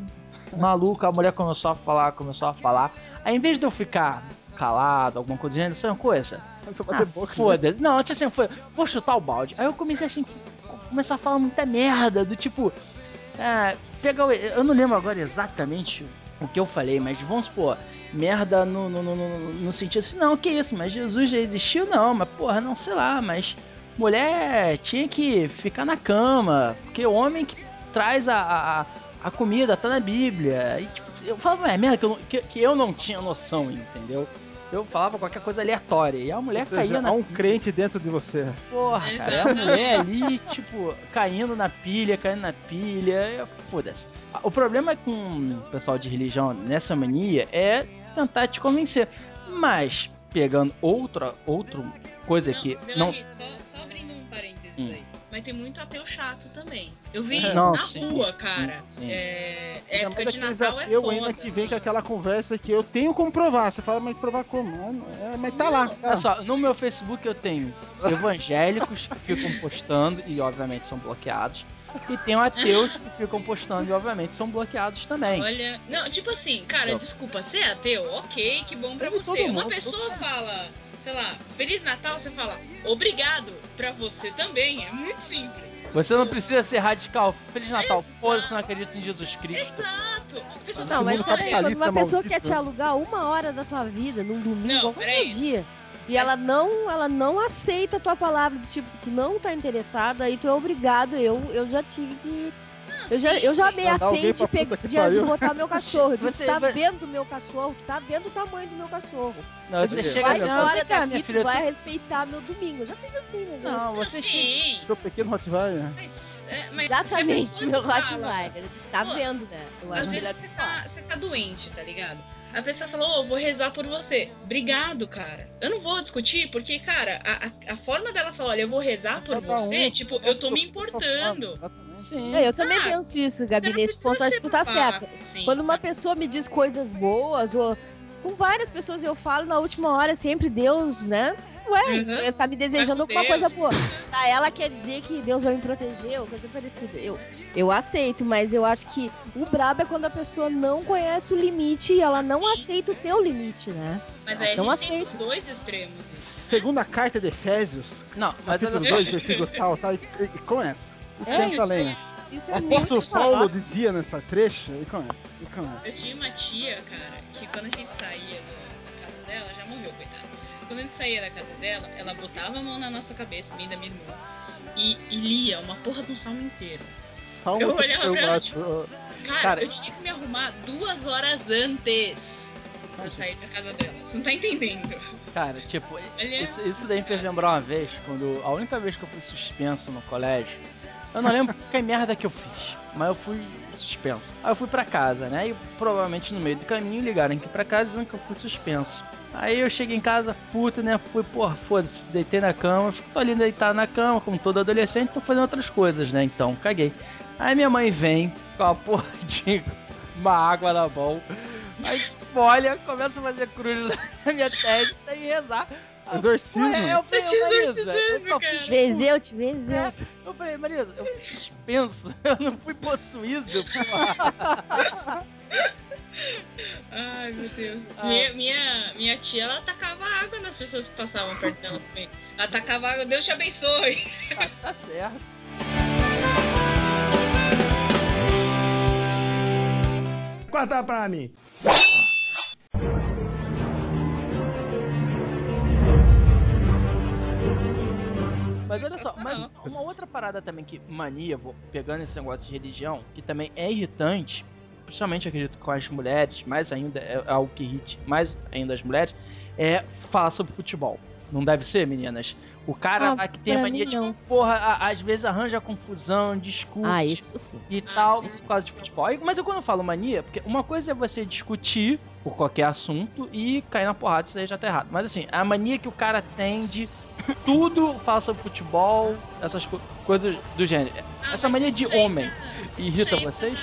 maluco, a mulher começou a falar, começou a falar. Aí em vez de eu ficar calado, alguma coisa do gênero, sabe uma coisa? Ah, né? foda-se. Não, tipo assim, foi, vou chutar o balde. Aí eu comecei assim, começar a falar muita merda, do tipo. É, pega o- Eu não lembro agora exatamente o que eu falei, mas vamos supor, merda no, no, no, no- sentido assim, não, que isso, mas Jesus já existiu, não, mas porra, não sei lá, mas mulher tinha que ficar na cama, porque o homem que traz a, a, a comida tá na Bíblia. E, tipo, eu falava, é merda que eu, que, que eu não tinha noção, entendeu? Eu falava qualquer coisa aleatória. E a mulher Ou seja, caía na há um crente dentro de você. Porra, cara, é a mulher ali, tipo, caindo na pilha, caindo na pilha, foda-se. O problema com o pessoal de religião nessa mania é tentar te convencer. Mas, pegando outra, outra coisa que não... Só, só abrindo um parênteses Hum. aí. Mas tem muito ateu chato também. Eu vi Não, na sim, rua, sim, cara. sim. É, Ainda época de aqueles Natal é foda. ainda que vem assim. com aquela conversa que eu tenho como provar. Você fala, mas provar como? É, é, mas tá lá. Olha só, no meu Facebook eu tenho evangélicos que ficam postando e obviamente são bloqueados. E tenho ateus que ficam postando e obviamente são bloqueados também. Olha, não, tipo assim, cara, desculpa, você é ateu? Ok, que bom pra É você. Uma mundo, pessoa fala, sei lá, Feliz Natal, você fala, obrigado pra você também. É muito simples. Você não precisa ser radical. Feliz Natal. Foda-se, não acredito em Jesus Cristo. Exato. Não, mas peraí, quando uma pessoa maldito, quer te alugar uma hora da tua vida, num domingo, Não, qualquer dia, e ela não, ela não aceita a tua palavra, do tipo, tu não tá interessada, aí tu é obrigado, eu, eu já tive que... Eu já, eu já ameacei de, pe- de, de botar meu cachorro. Você tu tá vai- vendo o meu cachorro, tu tá vendo o tamanho do meu cachorro. Não, você Vai chega Vai embora cá, minha daqui, tu filha. vai respeitar meu domingo. Eu já fiz assim, né? Não, você chega. Seu pequeno Rottweiler. é, Exatamente, meu Rottweiler. Tá Pô, vendo, né? Eu Às acho vezes você tá, você tá doente, tá ligado? A pessoa falou, ô, vou rezar por você. Obrigado, cara. Eu não vou discutir, porque, cara, a, a, forma dela falar, olha, eu vou rezar por Cada você, um tipo, eu tô me importando. Sim. É, eu também Ah, penso isso, Gabi. Nesse ponto, acho que tu tá certa. Quando uma pessoa me diz coisas boas, ou com várias pessoas eu falo na última hora sempre Deus, né? Ué, Uhum. tá me desejando alguma coisa Deus. boa. Pra ela quer dizer que Deus vai me proteger ou coisa parecida. Eu, eu aceito, mas eu acho que o brabo é quando a pessoa não conhece o limite e ela não aceita o teu limite, né? Mas aí a Não gente tem os aceito. dois extremos. Segunda carta de Efésios, Não, mas capítulo só. 2, versículo tal, tal, e, e começa. E É sempre isso, além. Isso O é apóstolo muito Paulo dizia nessa trecha, e começa. E começa. Eu tinha uma tia, cara, que quando a gente saía da, da casa dela, já morreu, coitada. Quando a gente saía da casa dela, ela botava a mão na nossa cabeça, minha e da minha irmã, e, e lia uma porra de um salmo inteiro. Salmo Eu olhava eu pra eu- Cara, Cara, eu tinha que me arrumar duas horas antes de sair da casa dela. Você não tá entendendo. Cara, tipo, Olha, isso, isso daí me fez lembrar uma vez, quando. A única vez que eu fui suspenso no colégio, eu não lembro que merda que eu fiz, mas eu fui suspenso. Aí eu fui pra casa, né? E provavelmente no meio do caminho ligaram aqui pra casa dizendo que eu fui suspenso. Aí eu cheguei em casa, puto, né? Fui, porra, foda-se, deitei na cama, tô ali deitado na cama, como todo adolescente, tô fazendo outras coisas, né? Então, caguei. Aí minha mãe vem com a porra de uma água na mão. Aí olha, começa a fazer cruz na minha testa e rezar. Exorcismo. Porra, eu falei, Marisa, eu só fui expulso. Vezeu-te, vezeu. Eu falei, Marisa, eu fui suspenso, eu não fui possuído, porra. Ai, meu Deus. Ah. Minha, minha, minha tia, ela tacava água nas pessoas que passavam perto dela também. Ela tacava água, Deus te abençoe. Ah, tá certo. Corta pra mim. Mas olha só, mas uma outra parada também que mania, vou pegando esse negócio de religião, que também é irritante, principalmente acredito com as mulheres, mais ainda é algo que irrite mais ainda as mulheres, é falar sobre futebol. Não deve ser, meninas? O cara Ah, lá que tem a mania de, não. porra, a- às vezes arranja confusão, discute Ah, isso sim. e Ah, tal sim. por causa de futebol. Mas eu quando eu falo mania, porque uma coisa é você discutir por qualquer assunto e cair na porrada, isso aí já tá errado. Mas assim, a mania que o cara tem de tudo fala sobre futebol, essas co- coisas do gênero. Ah, Essa mas mania de homem isso irrita entra vocês?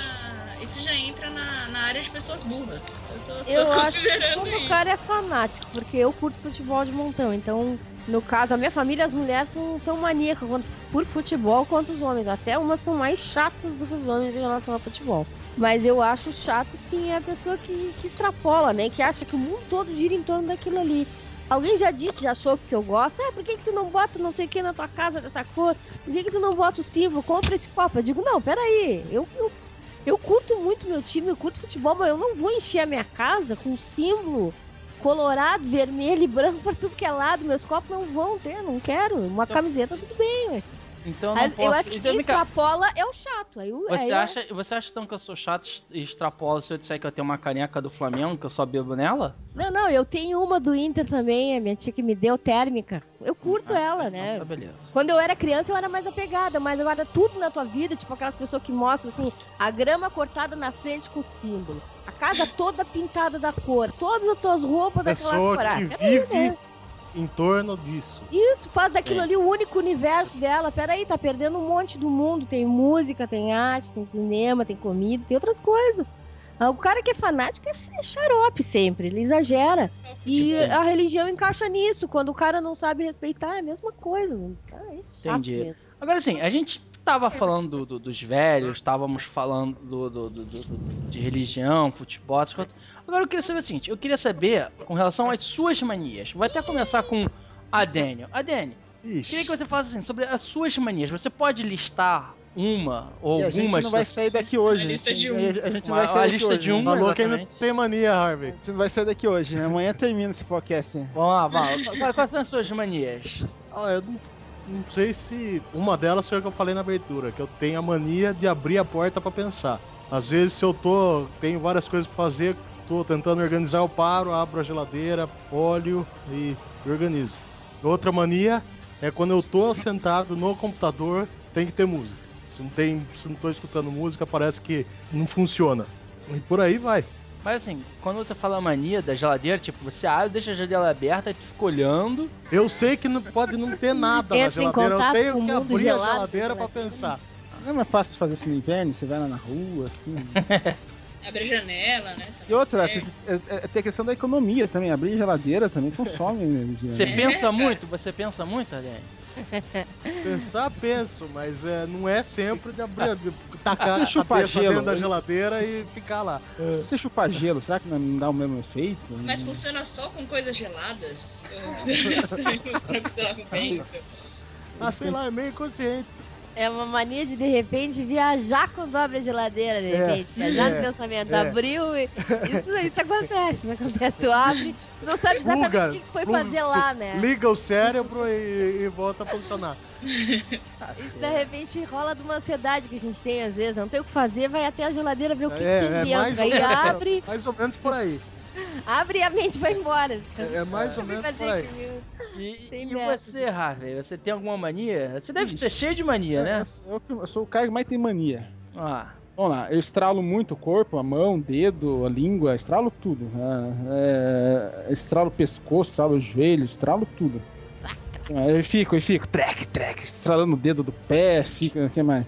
Isso já entra na, na área de pessoas burras. Eu, tô, Eu acho que quando o cara é fanático, porque eu curto futebol de montão. Então, no caso, a minha família, as mulheres são tão maníacas quanto por futebol quanto os homens. Até umas são mais chatas do que os homens em relação ao futebol. Mas eu acho chato, sim, a pessoa que, que extrapola, né? Que acha que o mundo todo gira em torno daquilo ali. Alguém já disse, já achou que eu gosto. É, por que, que tu não bota não sei o que na tua casa dessa cor? Por que, que tu não bota o símbolo? Compra esse copo. Eu digo, não, peraí. Eu, eu, eu curto muito meu time, eu curto futebol, mas eu não vou encher a minha casa com símbolo colorado, vermelho e branco pra tudo que é lado. Meus copos não vão ter, não quero. Uma camiseta, tudo bem, mas. Então eu não Mas posso... eu acho que Então, extrapola é o chato. Aí, o- aí Você eu- acha, você acha então que eu sou chato e extrapolo se eu disser que eu tenho uma caneca do Flamengo, que eu só bebo nela? Não, não, eu tenho uma do Inter também, a minha tia que me deu térmica. Eu curto Ah, ela, então né? Tá beleza. Quando eu era criança, eu era mais apegada, mas agora tudo na tua vida, tipo aquelas pessoas que mostram assim, a grama cortada na frente com símbolo, a casa toda pintada da cor, todas as tuas roupas daquela Pessoa cor. Ah, que peraí, vive né? Em torno disso. Isso, faz daquilo Sim. ali o único universo dela. Peraí, tá perdendo um monte do mundo. Tem música, tem arte, tem cinema, tem comida, tem outras coisas. Ah, O cara que é fanático é é xarope sempre, ele exagera. E a religião encaixa nisso. Quando o cara não sabe respeitar, é a mesma coisa. Isso é chato Entendi. mesmo. Agora assim, a gente tava falando do- do- dos velhos, estávamos falando do, do- do- do- do- de religião, futebol, essas coisas. Agora eu queria saber o seguinte, eu queria saber com relação às suas manias. Vou até começar com a Daniel. A Daniel, Ixi. queria que você falasse assim, sobre as suas manias. Você pode listar uma ou E a gente algumas não vai sair daqui hoje. A lista gente- de um. A gente não Uma- vai sair a daqui lista hoje, de um. né? Falou que ainda exatamente. tem mania, Harvey. A gente não vai sair daqui hoje, né? Amanhã termina esse podcast. Vamos lá, vamos lá. Quais- são as suas manias? Ah, eu não, não sei se uma delas foi a que eu falei na abertura, que eu tenho a mania de abrir a porta pra pensar. Às vezes, se eu tô, tenho várias coisas pra fazer, tô tentando organizar, eu paro, abro a geladeira, olho e organizo. Outra mania é quando eu tô sentado no computador, tem que ter música. Se não tem, se não tô escutando música, parece que não funciona. E por aí vai. Mas assim, quando você fala mania da geladeira, tipo, você abre, deixa a geladeira aberta e tu fica olhando. Eu sei que não pode não ter nada na Entra geladeira, eu tenho que mundo abrir a gelado, geladeira né? pra pensar. Não é mais fácil fazer isso no inverno, você vai lá na rua, assim. Abre a janela, né? E outra, É. tem, é- é- tem a questão da economia também. Abrir geladeira também consome energia. Você né? pensa muito? Você pensa muito, Adriane? Pensar, penso, mas é, não é sempre de abrir, de tacar a Chupar cabeça gelo. dentro da geladeira e ficar lá. Se você chupar gelo, será que não dá o mesmo efeito? Mas funciona só com coisas geladas? Ou Também funciona com, sei lá, com vento? Ah, sei lá, é meio inconsciente. É uma mania de, de repente, viajar quando abre a geladeira, de É, repente. Viajar é, no pensamento. é. Abriu e. Isso, isso acontece. Isso acontece. Tu abre, tu não sabe exatamente o que, que tu foi fazer lá, né? Liga o cérebro e, e volta a funcionar. Isso de repente rola de uma ansiedade que a gente tem às vezes. Não tem o que fazer, vai até a geladeira ver o que, que É, tem é dentro. Aí abre, Mais ou menos por aí. Abre e a mente vai embora. É, é mais ou Fui menos por aí. E, Tem e você, Harvey? Você tem alguma mania? Você deve ser Ixi. cheio de mania, né? Eu, eu- sou o cara que mais tem mania. Ah, Vamos lá, eu estralo muito o corpo, a mão, o dedo, a língua, estralo tudo. É, é, estralo o pescoço, estralo o joelho, estralo tudo. É, Eu fico, eu fico, trek, trek, estralando o dedo do pé, fica, o que mais?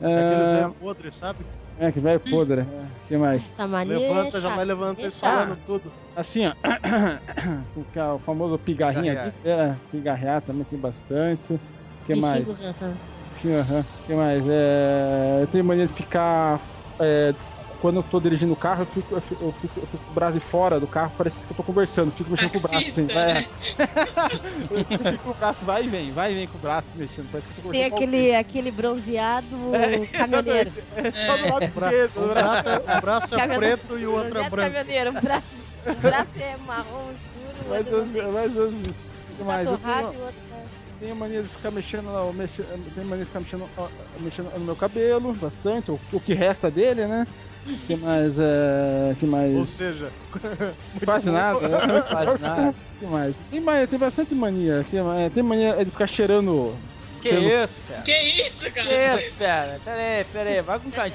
Aqueles É, é podre, sabe? É, que velho podre, o que mais? Essa mania Levanta, é já vai levantando é e falando tudo. Assim, ó, o que é o famoso pigarrinha Pigarrear. aqui, é, pigarrear também tem bastante. O que Bichinho mais? do ranço. Sim, aham. O que mais? É, eu tenho mania de ficar. é, quando eu tô dirigindo o carro, eu fico, eu fico, eu fico, eu fico com o braço de fora do carro, parece que eu tô conversando, fico mexendo com o braço assim. Né? eu fico com o braço, vai e vem, vai e vem com o braço mexendo. Parece que eu tô Tem conversando aquele, aquele bronzeado É, caminhoneiro. alguém. Só do lado O, esquerdo. o do braço. é- o braço é preto e o outro é branco. caminhoneiro. Um braço, um braço é marrom escuro, o Mais ou menos- mais ou menos isso. O que mais? tá Eu torrado tenho, e o outro tá... tenho mania de ficar mexendo, no- mexe- tenho mania de ficar mexendo, ó, mexendo no meu cabelo bastante, o, o que resta dele, né? O que mais? É, que mais? Ou seja, Quase nada, né? Quase nada. O que mais? Tem, mania, tem bastante mania. Que mais? Tem mania de ficar cheirando. que cheirando- isso, cara? Que isso, Que cara? isso, pera? Pera aí, pera aí. Vai com calma.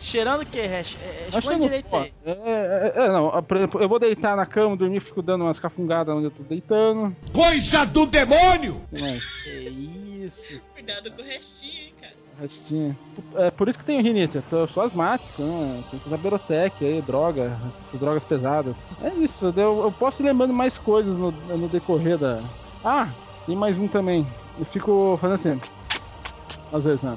Cheirando o que? Res- é, Responde cheirando- direito aí. É, é, é, não, por exemplo, eu vou deitar na cama, dormir, fico dando umas cafungadas onde eu tô deitando. Coisa do demônio! Que mais? Que isso. Cuidado com o restinho, hein, cara. Restinho. É por isso que tenho rinite. Eu, tô, eu sou asmático, né? Tem que usar Berotec aí, droga, essas drogas pesadas. É isso, eu, eu posso ir lembrando mais coisas no, no decorrer da. Ah, tem mais um também. Eu fico fazendo assim. Às vezes, né?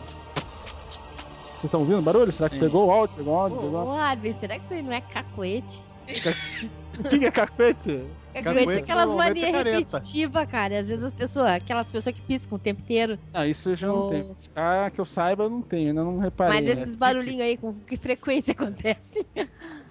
Vocês estão ouvindo o barulho? Será que Sim. pegou o áudio? Pegou o áudio? Pegou o Ô, Arby, será que isso aí não é cacuete? O que é cacuete? É aquelas normalmente é manias repetitivas, cara. Às vezes as pessoas, aquelas pessoas que piscam o tempo inteiro. Ah, isso eu já não Oh. tenho. Ah, que eu saiba, eu não tenho, ainda não reparei. Mas né? esses barulhinhos aí, com que frequência acontece?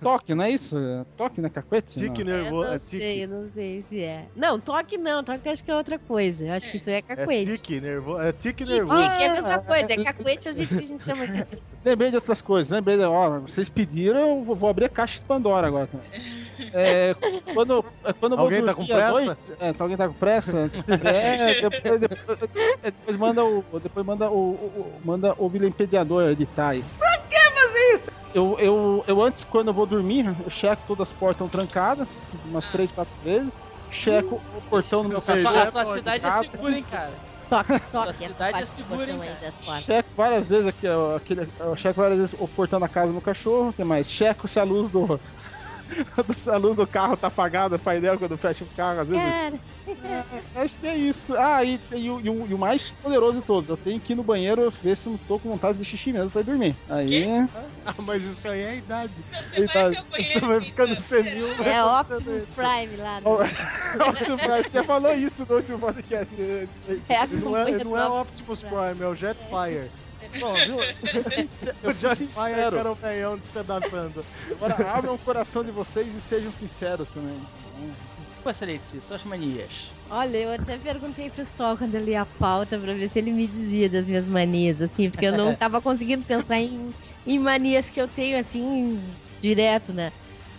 Toque, não é isso? Toque, né? Cacuete? tique nervoso. não É sei, eu não sei se é. Não, toque não, toque acho que é outra coisa. Eu acho que isso aí é É cacuete. tique nervoso. É tique nervoso. tique é a mesma coisa, é cacuete a gente que a gente chama aqui. Lembrei de outras coisas, lembrei de, ó, vocês pediram, eu vou- abrir a caixa de Pandora agora. É, quando, é, quando vou Alguém tá com pressa? noite- é, se alguém tá com pressa, se tiver, depois, depois, é, depois manda o. Depois manda o, o- o- manda o vilipendiador editar aí. Pra que fazer isso? Eu, eu, eu antes, quando eu vou dormir, eu checo todas as portas estão trancadas, umas três, quatro vezes. Checo o portão no meu Ou seja, Sua- cachorro. a sua cidade é segura, hein, cara? Toque, toque, essa cidade é do segura, hein, cara? Checo várias vezes aqui, ó, aquele, eu checo várias vezes o portão da casa do cachorro, o que mais? Checo se a luz do. A luz do carro tá apagada, o painel quando fecha o carro, às vezes. Cara, Acho que é isso. Ah, e, e o- e o, e o mais poderoso de todos, eu tenho que ir no banheiro ver se não tô com vontade de xixi mesmo pra ir dormir. Aí. Ah, mas isso aí é a idade. Você vai banheiro Você vai ficando fica- senil. é Optimus isso. Prime lá. No... Você já falou isso no último podcast. É, a Não é, não é Optimus Prime, é o Jetfire. Bom, viu? Eu fui sincero. era o canhão despedaçando. Agora abram o coração de vocês e sejam sinceros também. Você, Letícia, suas manias. Olha, eu até perguntei pro Sol quando eu li a pauta pra ver se ele me dizia das minhas manias, assim, porque eu não tava conseguindo pensar em, em manias que eu tenho, assim, direto, né?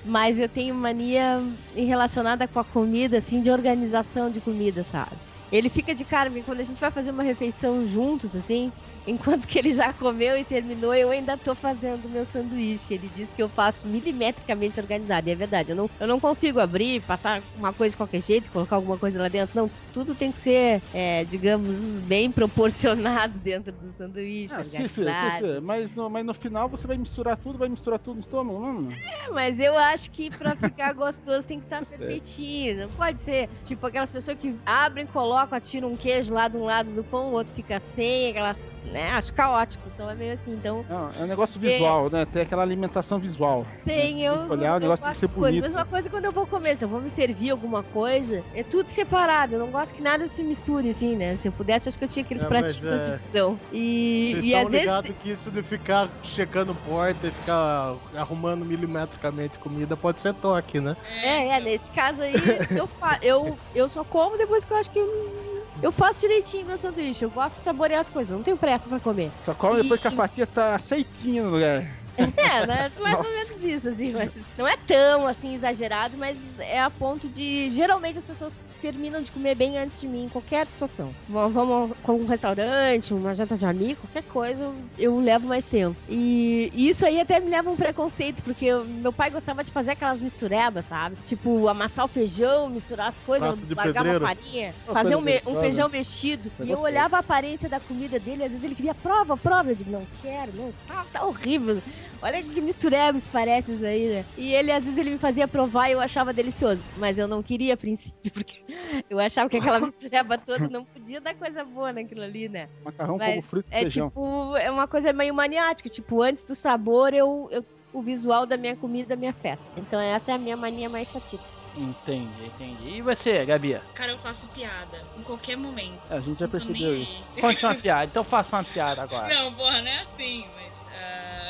Mas eu tenho mania em relacionada com a comida, assim, de organização de comida, sabe? Ele fica de cara, quando a gente vai fazer uma refeição juntos, assim, enquanto que ele já comeu e terminou, eu ainda tô fazendo meu sanduíche. Ele diz que eu faço milimetricamente organizado. E é verdade, eu não, eu não consigo abrir, passar uma coisa de qualquer jeito, colocar alguma coisa lá dentro. Não, tudo tem que ser, é, digamos, bem proporcionado dentro do sanduíche, Ah, sim, filho, sim, filho. Mas, no, mas no final você vai misturar tudo, vai misturar tudo no estômago, não? É, mas eu acho que pra ficar gostoso tem que estar Certo. perfeitinho. Não pode ser tipo aquelas pessoas que abrem, colocam, atiram um queijo lá de um lado do pão, o outro fica sem, aquelas, né? Acho caótico, só é meio assim. Então, Não, é um negócio visual, né? Tem aquela alimentação visual. tem, eu, Tem olhar, o eu negócio tem que gosto ser das coisas. bonito. Mesma coisa quando eu vou comer, se eu vou me servir alguma coisa, é tudo separado. Eu não gosto que nada se misture, assim, né? Se eu pudesse, acho que eu tinha aqueles É, pratinhos de é, ficção. E, Vocês e às vezes. que isso de ficar checando porta e ficar arrumando milimetricamente comida pode ser toque, né? É, é, nesse caso aí, eu, fa eu, eu só como depois que eu acho que eu, faço direitinho meu sanduíche. Eu gosto de saborear as coisas, não tenho pressa pra comer. Só come depois que a fatia tá aceitinha no lugar. É, né? Mais ou menos isso, assim, mas não é tão assim exagerado, mas é a ponto de. Geralmente as pessoas terminam de comer bem antes de mim, em qualquer situação. Vamos com um restaurante, uma janta de amigo, qualquer coisa, eu- levo mais tempo. E isso aí até me leva a um preconceito, porque eu- meu pai gostava de fazer aquelas misturebas, sabe? Tipo, amassar o feijão, misturar as coisas, largar uma pedreiro. farinha, Uma fazer coisa um, me- um feijão mexido. É E eu olhava a aparência da comida dele, às vezes ele queria prova, prova. Eu digo, não quero, não, isso tá, tá horrível. Olha que misturebas parece isso aí, né? E ele, às vezes, ele me fazia provar e eu achava delicioso. Mas eu não queria a princípio, porque eu achava que aquela mistureba toda não podia dar coisa boa naquilo ali, né? Macarrão como Mas frito e é feijão. tipo, é uma coisa meio maniática. Tipo, antes do sabor, eu, eu- o visual da minha comida me afeta. Então essa é a minha mania mais chatita. Entendi, entendi. E você, Gabi? Cara, eu faço piada em qualquer momento. A gente já percebeu isso. Conte uma piada, então faça uma piada agora. Não, porra, não é assim, mas.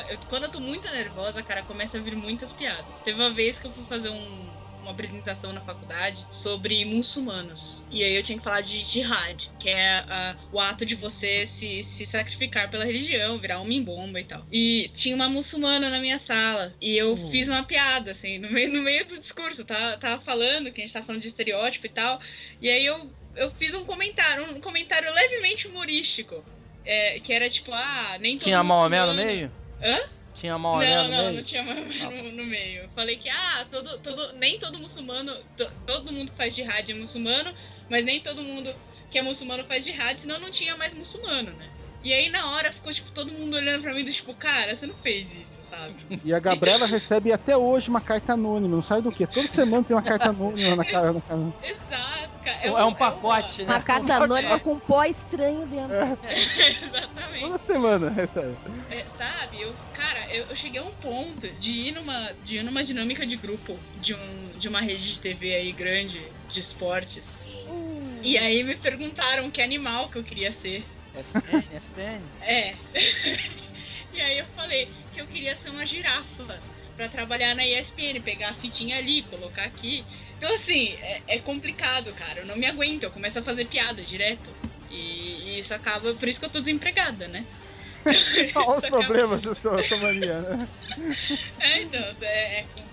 Eu- quando eu tô muito nervosa, cara, começa a vir muitas piadas. Teve uma vez que eu fui fazer um- uma apresentação na faculdade sobre muçulmanos. E aí eu tinha que falar de jihad, que é o ato de você se, se sacrificar pela religião, virar homem bomba e tal. E tinha uma muçulmana na minha sala. E eu Hum. fiz uma piada, assim, no meio, no meio do discurso. Tava, tava falando, que a gente tava falando de estereótipo e tal. E aí eu, eu fiz um comentário, um comentário levemente humorístico. é, que era tipo, ah, nem todo Tinha Maomé no muçulmano- meio? Hã? Tinha Maomé Não, no não, meio? não tinha Maomé no, no meio. Eu falei que, ah, todo, todo, nem todo muçulmano, to- todo mundo que faz jihad é muçulmano, mas nem todo mundo que é muçulmano faz jihad, senão não tinha mais muçulmano, né? E aí na hora ficou, tipo, todo mundo olhando pra mim do tipo, cara, você não fez isso, sabe? E a Gabriela recebe até hoje uma carta anônima, não sai do quê? Toda semana tem uma carta anônima na cara. Na cara. Exato, cara. É um pacote, né? Uma carta anônima com pó estranho dentro. Exatamente. Toda semana recebe. É, sabe, eu, cara, eu, eu cheguei a um ponto de ir numa, de ir numa dinâmica de grupo de, um, de uma rede de TV aí grande de esportes. E aí me perguntaram que animal que eu queria ser. SPN, SPN. É. e aí eu falei que eu queria ser uma girafa pra trabalhar na ESPN, pegar a fitinha ali, colocar aqui. Então assim, é, é complicado, cara. Eu não me aguento, eu começo a fazer piada direto. E, e isso acaba. Por isso que eu tô desempregada, né? Olha os problemas da sua, sua mania, né? É, então, é, é complicado.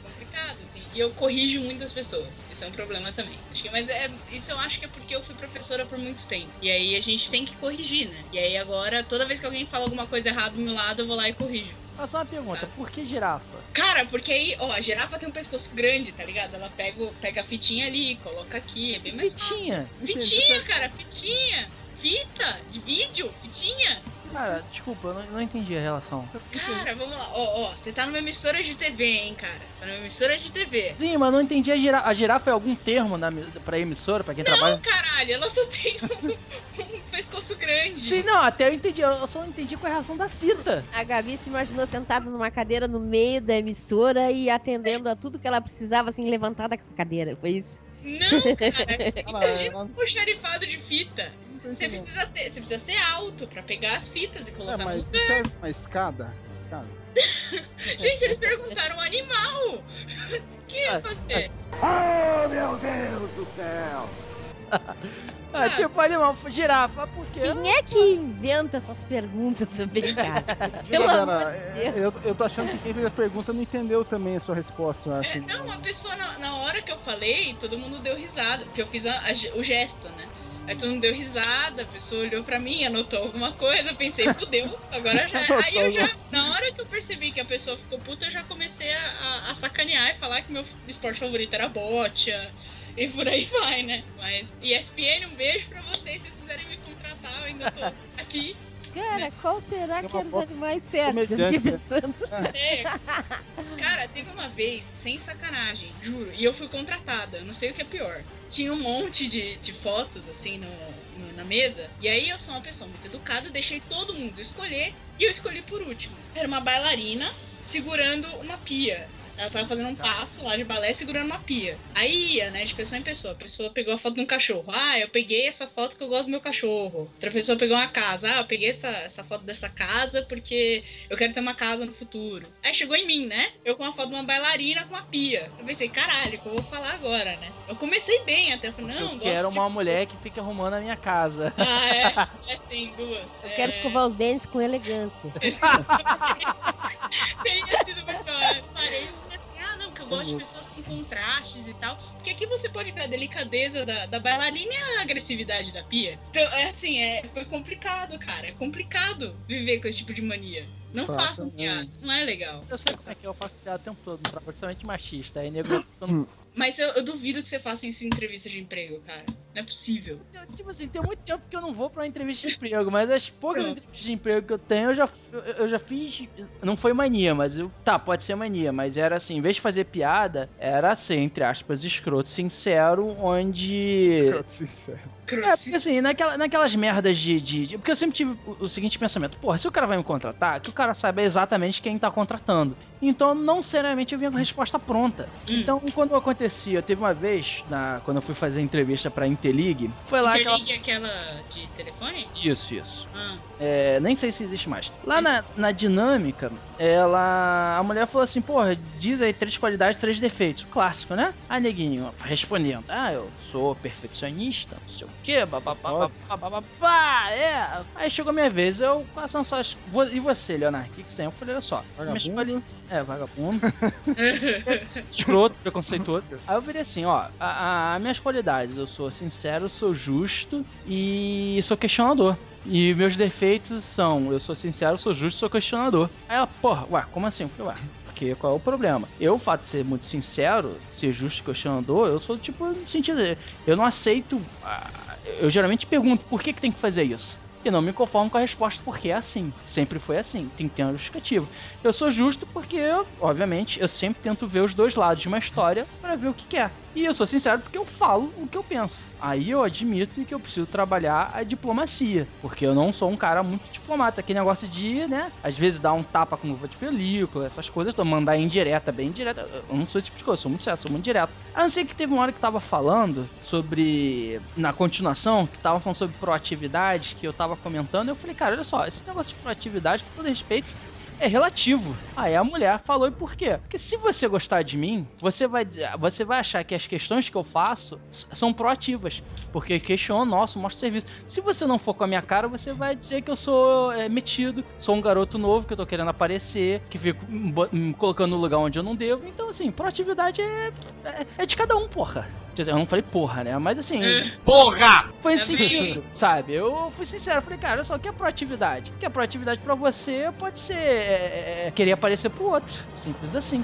E eu corrijo muitas pessoas. Isso é um problema também. Mas é, isso eu acho que é porque eu fui professora por muito tempo. E aí a gente tem que corrigir, né? E aí agora, toda vez que alguém fala alguma coisa errada do meu lado, eu vou lá e corrijo. Mas só uma pergunta, por que girafa? Cara, porque aí, ó, a girafa tem um pescoço grande, tá ligado? Ela pega, pega a fitinha ali, coloca aqui, é bem mais Fitinha. fácil. Fitinha, cara, fitinha. Fita de vídeo, fitinha. Cara, desculpa, eu não, não entendi a relação. Cara, vamos lá. Ó, ó, você tá numa emissora de TV, hein, cara? Tá numa emissora de TV. Sim, mas não entendi a girafa. A girafa é algum termo na, pra emissora, pra quem trabalha? Não, caralho, ela só tem um, um pescoço grande. Sim, não, até eu entendi. Eu só não entendi com a relação da fita. A Gabi se imaginou sentada numa cadeira no meio da emissora e atendendo a tudo que ela precisava, assim, levantada com essa cadeira. Foi isso? Não, cara. Imagina um xerifado de fita. Você precisa, ter, você precisa ser alto pra pegar as fitas e É, colocar no mas lugar. isso é uma escada? Escada. Gente, eles perguntaram animal. O que ia fazer? Ah, tipo animal, girafa, por quê? Quem é que inventa essas perguntas também, cara? Pelo de é, Deus. eu, eu tô achando que quem fez a pergunta não entendeu também a sua resposta, eu acho. É, não, a pessoa, na, na hora que eu falei, todo mundo deu risada, porque eu fiz a- a o gesto, né? Aí todo mundo deu risada, a pessoa olhou pra mim, anotou alguma coisa, pensei, fudeu, agora já. Aí eu já, na hora que eu percebi que a pessoa ficou puta, eu já comecei a, a- sacanear e falar que meu esporte favorito era bote. E por aí vai, né? Mas ESPN, um beijo pra vocês, se vocês quiserem me contratar, eu ainda tô aqui. Cara, qual será que eram os animais certos? Eu fiquei né? pensando. É. Cara, teve uma vez, sem sacanagem, juro, e eu fui contratada, não sei o que é pior. Tinha um monte de, de fotos, assim, no, no- na mesa, e aí eu sou uma pessoa muito educada, deixei todo mundo escolher, e eu escolhi por último. Era uma bailarina segurando uma pia. Ela tava fazendo um passo lá de balé segurando uma pia. Aí ia, né, de pessoa em pessoa. A pessoa pegou a foto de um cachorro. Ah, eu peguei essa foto que eu gosto do meu cachorro. Outra pessoa pegou uma casa. Ah, eu peguei essa, essa foto dessa casa porque eu quero ter uma casa no futuro. Aí chegou em mim, né? Eu com uma foto de uma bailarina com uma pia. Eu pensei, caralho, o que eu vou falar agora, né? Eu comecei bem até. Eu falei, não, eu gosto quero de- uma mulher que fica arrumando a minha casa. Ah, é? É sim, duas. Eu quero escovar os dentes com elegância. Teria sido melhor. Parei eu gosto de pessoas com contrastes e tal. Porque aqui você pode ver a delicadeza da, da bailarina e a agressividade da pia. Então, é assim, é, foi complicado, cara. É complicado viver com esse tipo de mania. Não Fato. façam piada, não é legal. Eu sei como é que eu faço piada o tempo todo, trabalho principalmente machista. Aí nego botando- Mas eu, eu duvido que você faça isso em entrevista de emprego, cara. Não é possível. Eu, Tipo assim, tem muito tempo que eu não vou pra uma entrevista de emprego, mas as poucas Pronto. entrevistas de emprego que eu tenho, eu já, eu, eu já fiz. Não foi mania, mas eu. Tá, pode ser mania, mas era assim, em vez de fazer piada, era assim, entre aspas, escroto sincero, onde. Escroto sincero. É, porque assim, naquela, naquelas merdas de, de, de- Porque eu sempre tive o, o seguinte pensamento: porra, se o cara vai me contratar, que o cara saiba exatamente quem tá contratando. Então, não seriamente eu vinha com a resposta pronta. Hum. Então, quando acontecia, teve uma vez, na, quando eu fui fazer entrevista pra Interlig, foi lá aquela. Interligue aquela de telefone? Isso, isso. Ah, É, nem sei se existe mais. Lá na, na dinâmica, ela. A mulher falou assim, porra, diz aí três qualidades, três defeitos. Clássico, né? Aí neguinho respondendo, ah, eu sou perfeccionista, não sei o quê, bababá, bababá, é. Aí chegou a minha vez, eu, quais são suas. vo- E você, Leonardo? O que, que você tem? Eu falei, olha só, minhas quali- É, vagabundo. Escroto, preconceituoso. Aí eu virei assim, ó, a, a- minhas qualidades, eu sou sincero, sou justo e sou questionador. E meus defeitos são, eu sou sincero, sou justo, sou questionador. Aí ela, porra, ué, como assim? Eu falei, ué, porque qual é o problema? Eu, o fato de ser muito sincero, ser justo e questionador, eu sou tipo, no sentido, de- eu não aceito, eu geralmente pergunto, por que que tem que fazer isso? E não me conformo com a resposta porque é assim. Sempre foi assim. Tem que ter uma justificativa. Eu sou justo porque, obviamente, eu sempre tento ver os dois lados de uma história para ver o que quer. E eu sou sincero porque eu falo o que eu penso. Aí eu admito que eu preciso trabalhar a diplomacia. Porque eu não sou um cara muito diplomata. Aquele negócio de, né? Às vezes dar um tapa com luva de película, essas coisas. Mandar indireta, bem indireta. Eu não sou esse tipo de coisa, eu sou muito certo, sou muito direto. A não ser que teve uma hora que tava falando sobre. Na continuação, que tava falando sobre proatividade, que eu tava comentando. Eu falei, cara, olha só, esse negócio de proatividade, com todo respeito, é relativo. Aí a mulher falou, e por quê? Porque se você gostar de mim, você vai, você vai achar que as questões que eu faço são proativas. Porque questiono, nosso, mostro serviço. Se você não for com a minha cara, você vai dizer que eu sou é, metido, sou um garoto novo, que eu tô querendo aparecer, que fico me colocando no lugar onde eu não devo. Então, assim, proatividade é, é, é de cada um, porra. Eu não falei porra, né? Mas assim, Porra! foi nesse Também. sentido, sabe? Eu fui sincero, falei, cara, olha só, o que é proatividade? O que é proatividade pra você pode ser é, é, querer aparecer pro outro. Simples assim.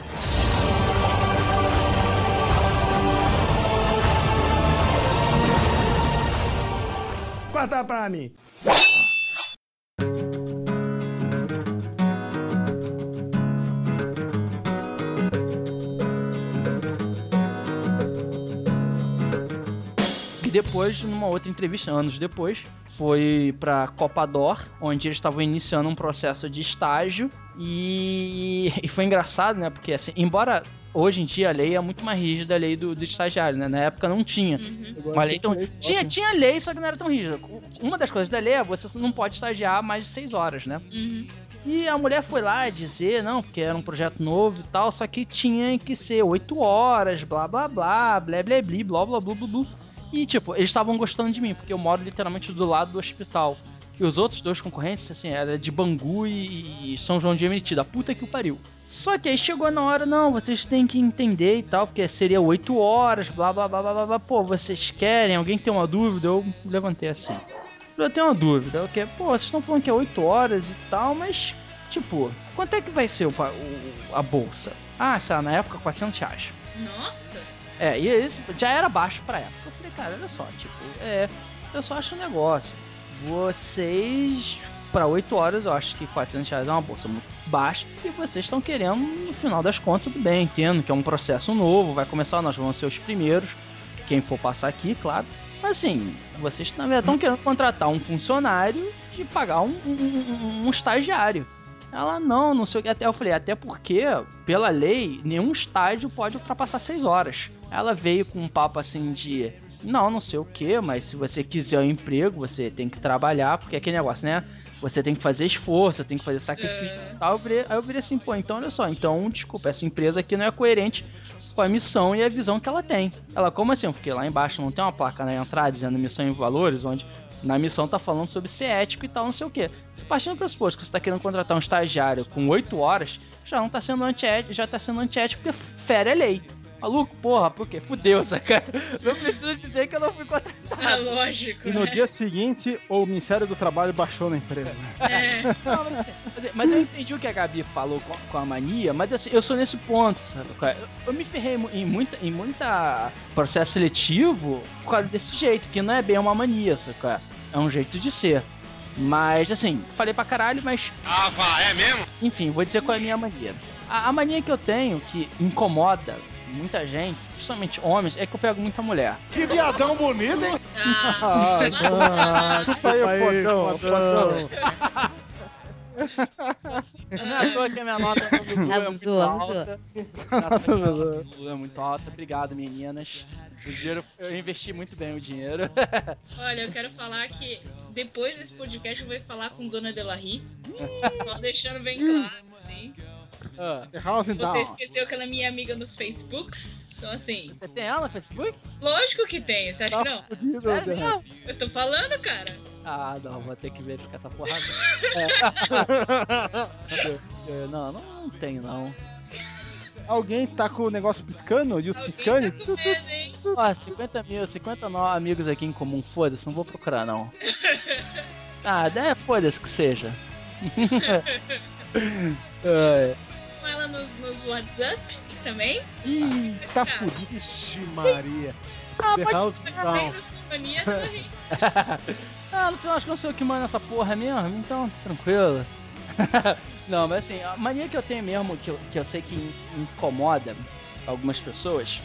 Corta pra mim. Depois, numa outra entrevista, anos depois, foi pra Copa Dor, onde eles estavam iniciando um processo de estágio. E, e foi engraçado, né? Porque, assim, embora hoje em dia a lei é muito mais rígida, a lei do, do estagiário, né? Na época não tinha. uhum. Uma lei tão... tinha, tinha lei, só que não era tão rígida. Uma das coisas da lei é você não pode estagiar mais de seis horas, né? Uhum. E a mulher foi lá dizer, não, porque era um projeto novo e tal, só que tinha que ser 8 horas, blá blá blá, blé blé blé, blá blá blá blá blá. E tipo, eles estavam gostando de mim, porque eu moro literalmente do lado do hospital. E os outros dois concorrentes, assim, era de Bangu e, São João de Meriti, da puta que o pariu. Só que aí chegou na hora, não, vocês têm que entender e tal, porque seria 8 horas, blá blá blá blá blá, pô, vocês querem, alguém tem uma dúvida? Eu levantei assim. Eu tenho uma dúvida, o que? Pô, vocês estão falando que é 8 horas e tal, mas, tipo, quanto é que vai ser o, o- a bolsa? Ah, sei lá, na época 400 reais. Nossa! É, e esse já era baixo pra época. Eu falei, cara, olha só, tipo, é, eu só acho um negócio. Vocês, pra 8 horas, eu acho que 400 reais é uma bolsa muito baixa. E vocês estão querendo, no final das contas, tudo bem, entendo que é um processo novo, vai começar, nós vamos ser os primeiros. Quem for passar aqui, claro. Mas assim, vocês verdade estão querendo contratar um funcionário e pagar um, um- um- um estagiário. Ela, não, não sei o que. Até eu falei, até porque, pela lei, nenhum estágio pode ultrapassar 6 horas. Ela veio com um papo assim de, não, não sei o que, mas se você quiser um emprego, você tem que trabalhar, porque é aquele negócio, né? Você tem que fazer esforço, tem que fazer sacrifício e tal. Aí eu virei assim, pô, então olha só, então, desculpa, essa empresa aqui não é coerente com a missão e a visão que ela tem. Ela, como assim? Porque lá embaixo não tem uma placa na entrada dizendo missão e valores, onde na missão tá falando sobre ser ético e tal, não sei o quê. Se partindo do pressuposto que você tá querendo contratar um estagiário com 8 horas, já não tá sendo antiético, já tá sendo antiético porque fere a lei. Maluco, porra, por quê? Fudeu, saca? Não preciso dizer que eu não fui contratado. Ah, lógico. E no dia seguinte, o Ministério do Trabalho baixou na empresa. É. Não, mas- Mas eu entendi o que a Gabi falou com, com a mania, mas assim, eu sou nesse ponto, sabe? é? Eu, eu me ferrei em muita, em muita processo seletivo por causa desse jeito, que não é bem uma mania, é? É um jeito de ser. Mas, assim, falei pra caralho, mas. Ah, vá, é mesmo? Enfim, vou dizer qual é a minha mania. A, a mania que eu tenho, que incomoda muita gente, principalmente homens, é que eu pego muita mulher. Que viadão bonito, hein? Ah, Ah, isso aí, Aí, fodão, fodão. Não é à toa que a minha nota no Dudu é muito Abusou, é muito alta. Obrigado, meninas. O dinheiro, eu investi muito bem o dinheiro. olha, eu quero falar que depois desse podcast eu vou falar com Dona Delarry. Só deixando bem claro, assim. Ah, House and Você down. esqueceu que ela é minha amiga nos Facebooks? Então, assim, Você tem ela no Facebook? lógico que tem, você acha que não? Fudido, Sério mesmo? Eu tô falando, cara. Ah, não, vou ter que verificar essa porra. É. É, não, não, não tenho não. Alguém tá com o negócio piscando? E os Alguém piscando? tá com medo, hein? Ó, 50 mil, 50 no- amigos aqui em comum, foda-se, não vou procurar não. Ah, é, foda-se que seja. É. Nos, nos WhatsApp também. Ih, tá fudido. Ixi, Maria. Ah, The House is Down. Delarry. Ah, no final acho que eu sou o que manda essa porra mesmo, então tranquilo. Não, mas assim, a mania que eu tenho mesmo, que eu, que eu sei que in- incomoda algumas pessoas,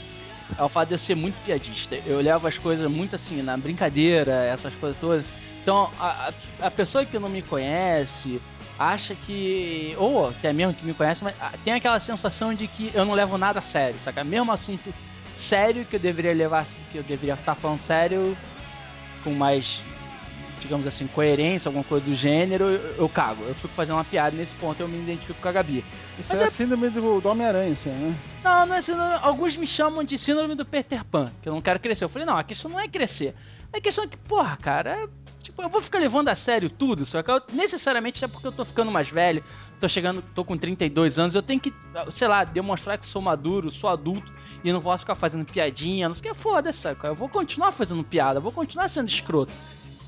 é o fato de eu ser muito piadista. Eu levo as coisas muito assim, na brincadeira, essas coisas todas. Então, a, a pessoa que não me conhece acha que. Ou até mesmo que me conhece, mas ah, tem aquela sensação de que eu não levo nada a sério, saca? Mesmo assunto sério que eu deveria levar, que eu deveria estar falando sério, com mais digamos assim, coerência, alguma coisa do gênero, eu, eu cago. Eu fico fazendo uma piada nesse ponto eu me identifico com a Gabi. Isso Mas é é- a síndrome do, do Homem-Aranha, isso né? Não, não é síndrome, alguns me chamam de síndrome do Peter Pan, que eu não quero crescer. Eu falei, não, a questão não é crescer. A questão é que, porra, cara, é, tipo, eu vou ficar levando a sério tudo, só que eu, necessariamente é porque eu tô ficando mais velho, tô chegando, tô com 32 anos, eu tenho que, sei lá, demonstrar que sou maduro, sou adulto, e não posso ficar fazendo piadinha, não sei o que, foda-se, sabe? Eu vou continuar fazendo piada, vou continuar sendo escroto.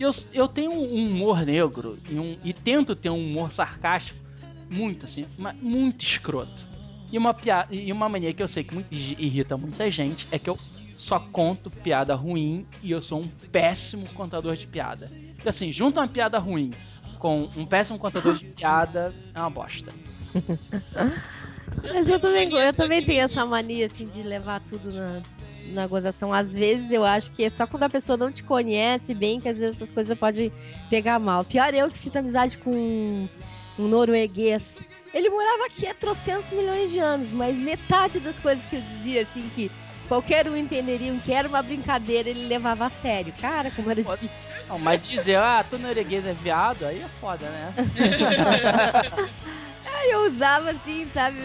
Eu, eu tenho um humor negro e, um, e tento ter um humor sarcástico muito assim, muito escroto. E uma, piada, e uma mania que eu sei que muito- irrita muita gente é que eu só conto piada ruim e eu sou um péssimo contador de piada. Então, assim, junta uma piada ruim com um péssimo contador de piada é uma bosta. Mas eu também, eu também tenho essa mania, assim, de levar tudo na, na gozação. Às vezes eu acho que é só quando a pessoa não te conhece bem que às vezes essas coisas podem pegar mal. Pior eu que fiz amizade com um, um norueguês. Ele morava aqui há trocentos milhões de anos, mas metade das coisas que eu dizia, assim, que qualquer um entenderia que era uma brincadeira, ele levava a sério. Cara, como era difícil. Não, mas dizer, ah, tu norueguês é viado, aí é foda, né? Aí eu usava assim, sabe,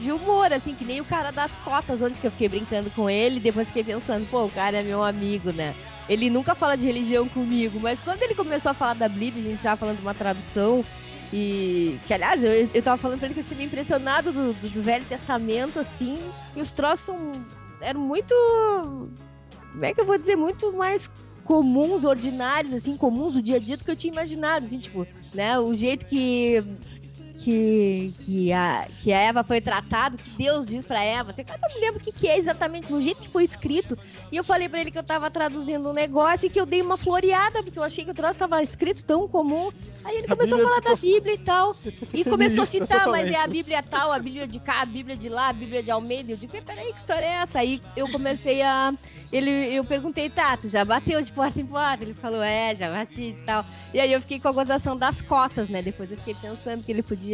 de humor, assim, que nem o cara das cotas, onde que eu fiquei brincando com ele, depois fiquei pensando, pô, o cara é meu amigo, né? Ele nunca fala de religião comigo, mas quando ele começou a falar da Bíblia, a gente tava falando de uma tradução. E que, aliás, eu, eu tava falando pra ele que eu tinha me impressionado do, do, do Velho Testamento, assim, e os troços são, eram muito. Como é que eu vou dizer? Muito mais comuns, ordinários, assim, comuns do dia a dia do que eu tinha imaginado, assim, tipo, né? O jeito que que, que, a, que a Eva foi tratada, que Deus diz pra Eva. Você cara, não me lembro o que, que é exatamente, no jeito que foi escrito. E eu falei pra ele que eu tava traduzindo um negócio e que eu dei uma floreada, porque eu achei que o troço tava escrito tão comum. Aí ele A começou a Bíblia falar da Bíblia e tal. E começou a citar, mas é a. Bíblia tal, a Bíblia de cá, a Bíblia de lá, a Bíblia de Almeida. Eu digo, peraí, que história é essa? Aí eu comecei a. Ele, eu perguntei, tá, tu já bateu de porta em porta? Ele falou, é, já bati e tal. E aí eu fiquei com a gozação das cotas, né? Depois eu fiquei pensando que ele podia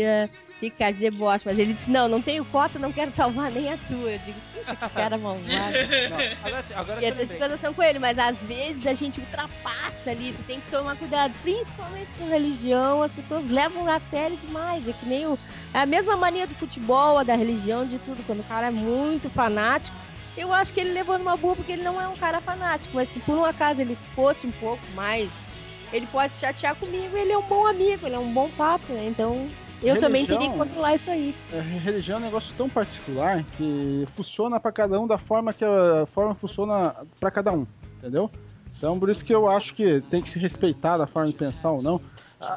ficar de deboche. Mas ele disse, não, não tenho cota, não quero salvar nem a tua. Eu digo, puxa, que cara malvado. Não, agora, E você até de gozação com ele, mas às vezes a gente ultrapassa ali, tu tem que tomar cuidado, principalmente com religião, as pessoas levam a sério demais. É que nem o. É a mesma mania do futebol, a da religião, de tudo. Quando o cara é muito fanático, eu acho que ele levou numa boa porque ele não é um cara fanático. Mas se por um acaso ele fosse um pouco mais. Ele pode se chatear comigo, ele é um bom amigo, ele é um bom papo, né? Então. Eu também teria que controlar isso aí. É, religião é um negócio tão particular que funciona pra cada um da forma que a forma funciona pra cada um, entendeu? Então por isso que eu acho que tem que se respeitar da forma de pensar ou não.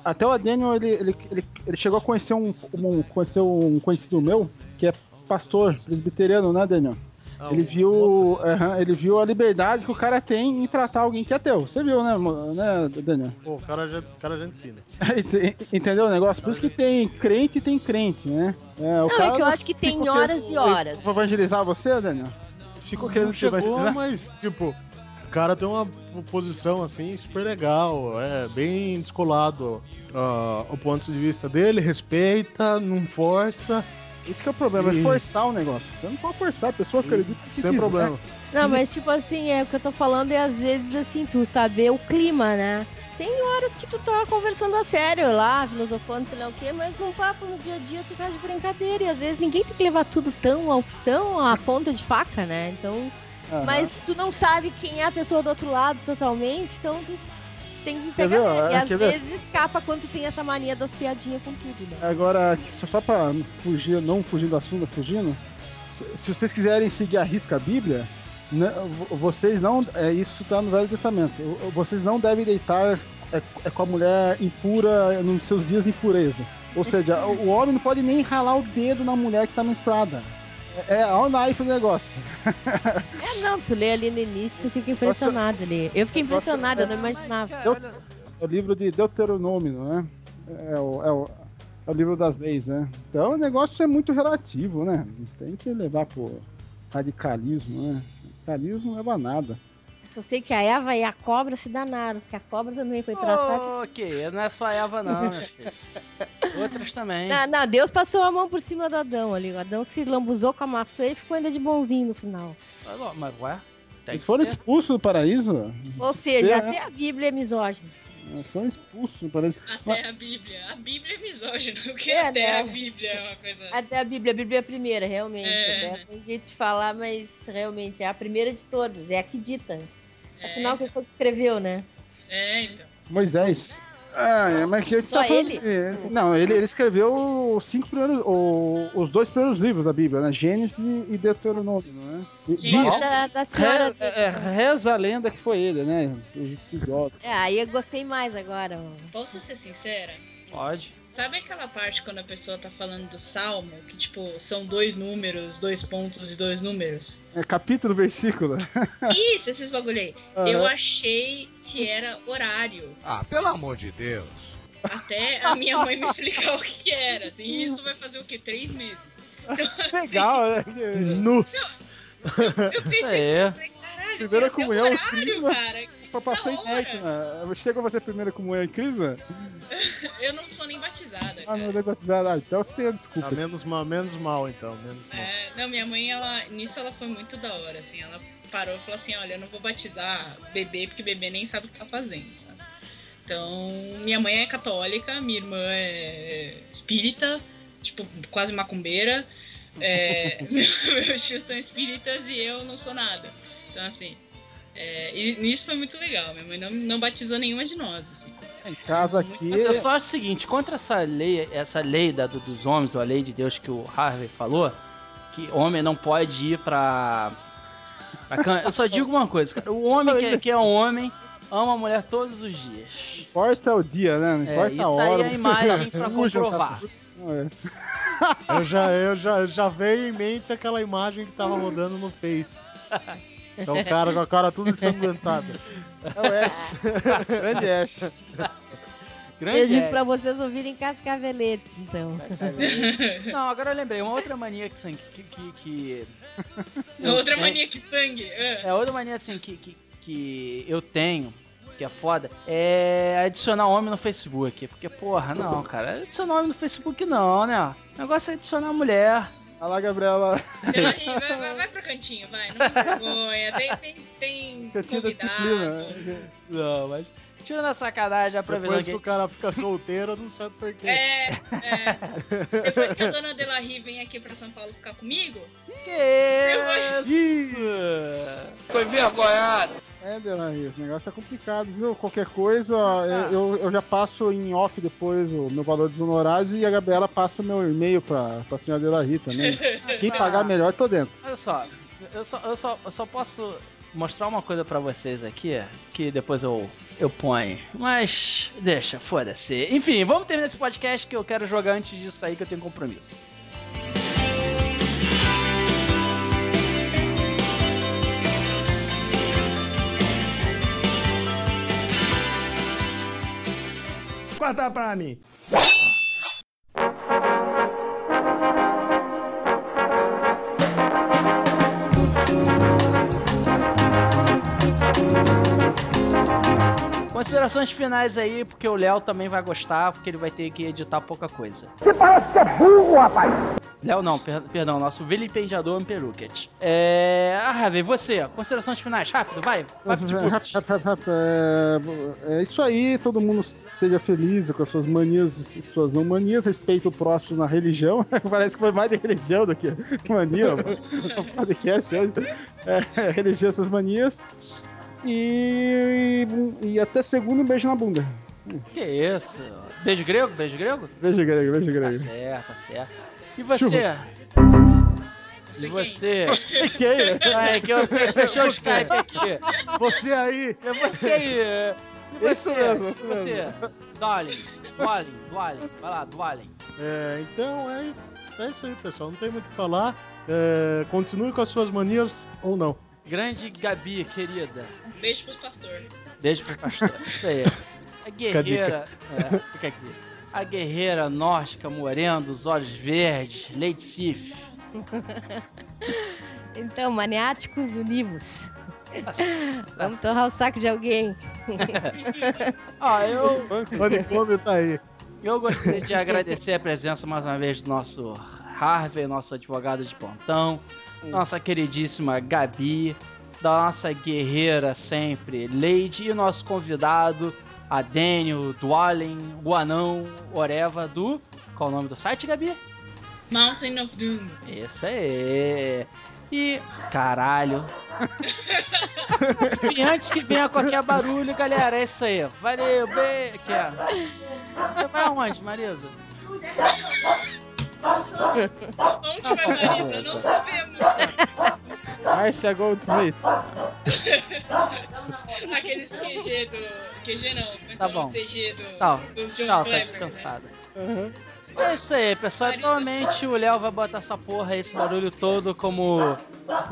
Até o Adênio, ele, ele, ele, ele chegou a conhecer um, um, conhecer um conhecido meu, que é pastor presbiteriano, né, Daniel? Ah, Ele viu, aham, ele viu a liberdade que o cara tem em tratar alguém que é ateu. Você viu, né, né Daniel? Pô, o cara, é gente- cara é fina. Ent- Entendeu o negócio? Por isso que tem crente e tem crente, né? É, o Não, é que eu acho que tem horas e horas. Vou evangelizar você, Daniel? Ficou querendo chegou, evangelizar? mas, tipo, o cara tem uma posição, assim, super legal, é bem descolado ah, o ponto de vista dele, respeita, não força, Isso que é o problema, é E- forçar o negócio. Você não pode forçar, a pessoa acredita que sem quiser. problema. Não, mas tipo assim, é o que eu tô falando é às vezes assim, tu saber o clima, né? Tem horas que tu tá conversando a sério lá, filosofando, sei lá o quê, mas num papo no dia a dia tu tá de brincadeira. E às vezes ninguém tem que levar tudo tão, ao- tão à ponta de faca, né? Então. Aham. Mas tu não sabe quem é a pessoa do outro lado totalmente, então tu tem que pegar. leve. E às quer ver? vezes escapa quando tem essa mania das piadinhas com tudo, né? Agora, só, pra fugir, não fugir do assunto, fugindo, se, vocês quiserem seguir a risca a Bíblia, né, vo- vocês não. É, isso tá no Velho Testamento. Vocês não devem deitar é, é com a mulher impura nos seus dias de impureza. Ou seja, o homem não pode nem ralar o dedo na mulher que tá menstruada. É, é all knife o negócio. É, não, tu lê ali no início, tu fica impressionado ali. Eu fiquei impressionada, eu não imaginava. É o livro de Deuteronômio, né? É o, é o, é o livro das leis, né? Então o negócio é muito relativo, né? Tem que levar pro radicalismo, né? Radicalismo não leva a nada. Só sei que a Eva e a cobra se danaram, porque a cobra também foi tratada. Ok, não é só a Eva não, meu filho. Outras também. Não, não, Deus passou a mão por cima do Adão ali. O Adão se lambuzou com a maçã e ficou ainda de bonzinho no final. Mas, Mas ué, tem Eles foram expulsos do paraíso? Ou seja, É. até a Bíblia é misógina. Eles foram expulsos do paraíso. Até a Bíblia. A Bíblia é misógina. O que É, até né? a Bíblia é uma coisa. Até a Bíblia, a Bíblia é a primeira, realmente. É. Até Tem jeito de falar, mas realmente é a primeira de todas, é a que dita. Afinal, quem foi que escreveu, né? É, então. Moisés. Ah, é, mas que ele Só tá falando- ele? é, Não, ele, ele escreveu os cinco primeiros, o- os dois primeiros livros da Bíblia, né? Gênesis e Deuteronômio, né? E- diz- Da, da senhora. Re- é, reza a lenda que foi ele, né? É, aí eu gostei mais agora. Posso ser sincera? Pode. Sabe aquela parte quando a pessoa tá falando do salmo, que tipo, são dois números, dois pontos e dois números? É capítulo, versículo. Isso, esses bagulho aí. Aham. Eu achei que era horário. Ah, pelo amor de Deus. Até a minha mãe me explicar o que era. Assim, e isso vai fazer o quê? Três meses. Legal, né? Nus. Eu Isso pensei, eu falei, caralho, Primeira é comunhão, horário, crisma. cara. Passou em net, né? Chega você primeira comunhão em Crisma? Eu não sou nem batizada, Ah, não é batizado. Ah, então você tem a Tá desculpa. menos mal, menos mal, então, menos mal. É, não, minha mãe, ela, nisso ela foi muito da hora, assim, ela parou e falou assim, olha, eu não vou batizar bebê, porque bebê nem sabe o que tá fazendo, sabe? Então, minha mãe é católica, minha irmã é espírita, tipo, quase macumbeira, é, meus tios são espíritas e eu não sou nada. Então, assim, É, e isso foi muito legal. Minha mãe não, não batizou nenhuma de nós. assim. Em casa aqui. Eu só acho o seguinte, contra essa lei, essa lei da, do- dos homens, ou a lei de Deus que o Harvey falou, que homem não pode ir pra. pra can- Eu só digo uma coisa, cara. O homem que é, que é homem ama a mulher todos os dias. Importa o dia, né? Não É, importa e a tá hora. aí a imagem pra comprovar. É. Eu já, eu já, já veio em mente aquela imagem que tava rodando no Face. Então o cara com a cara tudo ensanguentada. É o Ash. Grande Ash. Grande Eu digo é. pra vocês ouvirem cascaveletes, então. Não, agora eu lembrei, uma outra mania que. que, que, que Outra eu- mania que sangue. ah. É, outra mania assim que, que, que eu tenho, que é foda, é adicionar homem no Facebook. Porque, porra, não, cara, adicionar homem no Facebook não, né? O negócio é adicionar mulher. Olha lá, Gabriela. Ela ri, vai, vai, vai pro cantinho, vai. Não tem vergonha. Tem, tem, tem Cantinho da convidado. disciplina. Não, mas. Tirando a sacanagem, aproveitando Depois que. que o cara fica solteiro, não sabe por quê. É, é. Depois que a dona Delarry vem aqui pra São Paulo ficar comigo, Que isso? Foi vergonhado. É, Delaí, esse negócio tá complicado, viu? Qualquer coisa, ó, eu, eu- eu já passo em off depois o meu valor dos honorários e a Gabriela passa meu e-mail pra, pra senhora Delarry também. Quem pagar melhor, tô dentro. Olha só, eu só, eu só, eu só posso mostrar uma coisa pra vocês aqui, que depois eu, eu ponho. Mas deixa, foda-se. Enfim, vamos terminar esse podcast que eu quero jogar antes disso aí, que eu tenho compromisso. Corta pra mim. Considerações finais aí, porque o Léo também vai gostar, porque ele vai ter que editar pouca coisa. Você parece que é burro, rapaz. Léo não, per- perdão, nosso vilipendiador Amperuket. É. Ah, Raven, você, considerações finais, rápido, vai. vai de burros. É, é isso aí, todo mundo seja feliz com as suas manias e suas não manias, respeita o próximo na religião. Parece que foi mais de religião do que mania. O podcast hoje. É, religião, suas manias. E, e, e até segundo, um beijo na bunda. Que isso? Beijo grego? Beijo grego? Beijo grego, beijo Tá grego. certo, tá certo. E você? E você? Quem? Ah, é que eu fechou o Skype aqui. Você aí! É você aí. E Isso você? mesmo, isso você? mesmo. Dwalin, Dwalin, Dwalin. Vai lá, Dwalin. É, então é, é isso aí, pessoal. Não tem muito o que falar. É, continue com as suas manias ou não. Grande Gabi, querida. beijo pros pastores. Beijo pro pastor. Isso aí. A guerreira. É, fica aqui. A guerreira nórdica morena, dos olhos verdes, Lady Sif. Então, maniáticos univos. Vamos torrar o saco de alguém. Ó, eu, O Manicômio tá aí. eu gostaria de agradecer a presença mais uma vez do nosso Harvey, nosso advogado de pontão, nossa queridíssima Gabi, da nossa guerreira sempre, Lady, e nosso convidado, a Daniel, Dwalin, o anão, Oreva, do... Qual o nome do site, Gabi? Mountain of Doom. Isso aí. E. Caralho. Enfim, antes que venha qualquer barulho, galera, é isso aí. Valeu, beijo. Você vai aonde, Marisa? Onde vai Marisa? Não sabemos. Márcia Goldsmith. Aqueles QG do. QG não, mas Tá bom. CG do. Tchau, do John tchau, tá Clever, descansada. Uhum. É isso aí, pessoal. Provavelmente o Léo vai botar essa porra, esse barulho todo, como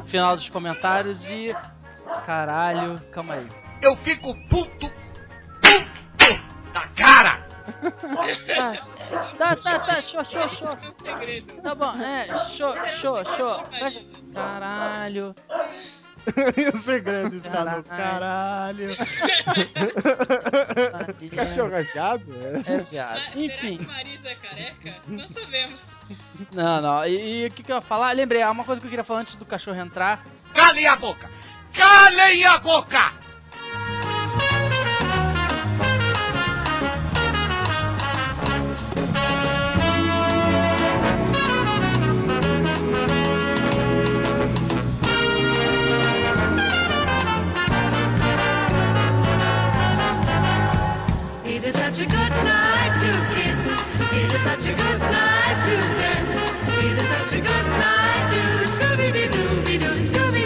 final dos comentários e. Caralho, calma aí. Eu fico puto, puto da cara. Tá, tá, tá, show, show, show. É segredo. Tá bom, é, show, show, show. Caralho. e o segredo está no Caralho. caralho. Esse cachorro rajado? É. É, viado. Será Enfim. que Marisa é careca? Não sabemos. Não, não. E e o que, que eu ia falar? Lembrei, há uma coisa que eu queria falar antes do cachorro entrar. Calem a boca. Calem a boca. Is such a good night to kiss. It is such a good night to dance. It is such a good night to Scooby Doo Doo Doo Scooby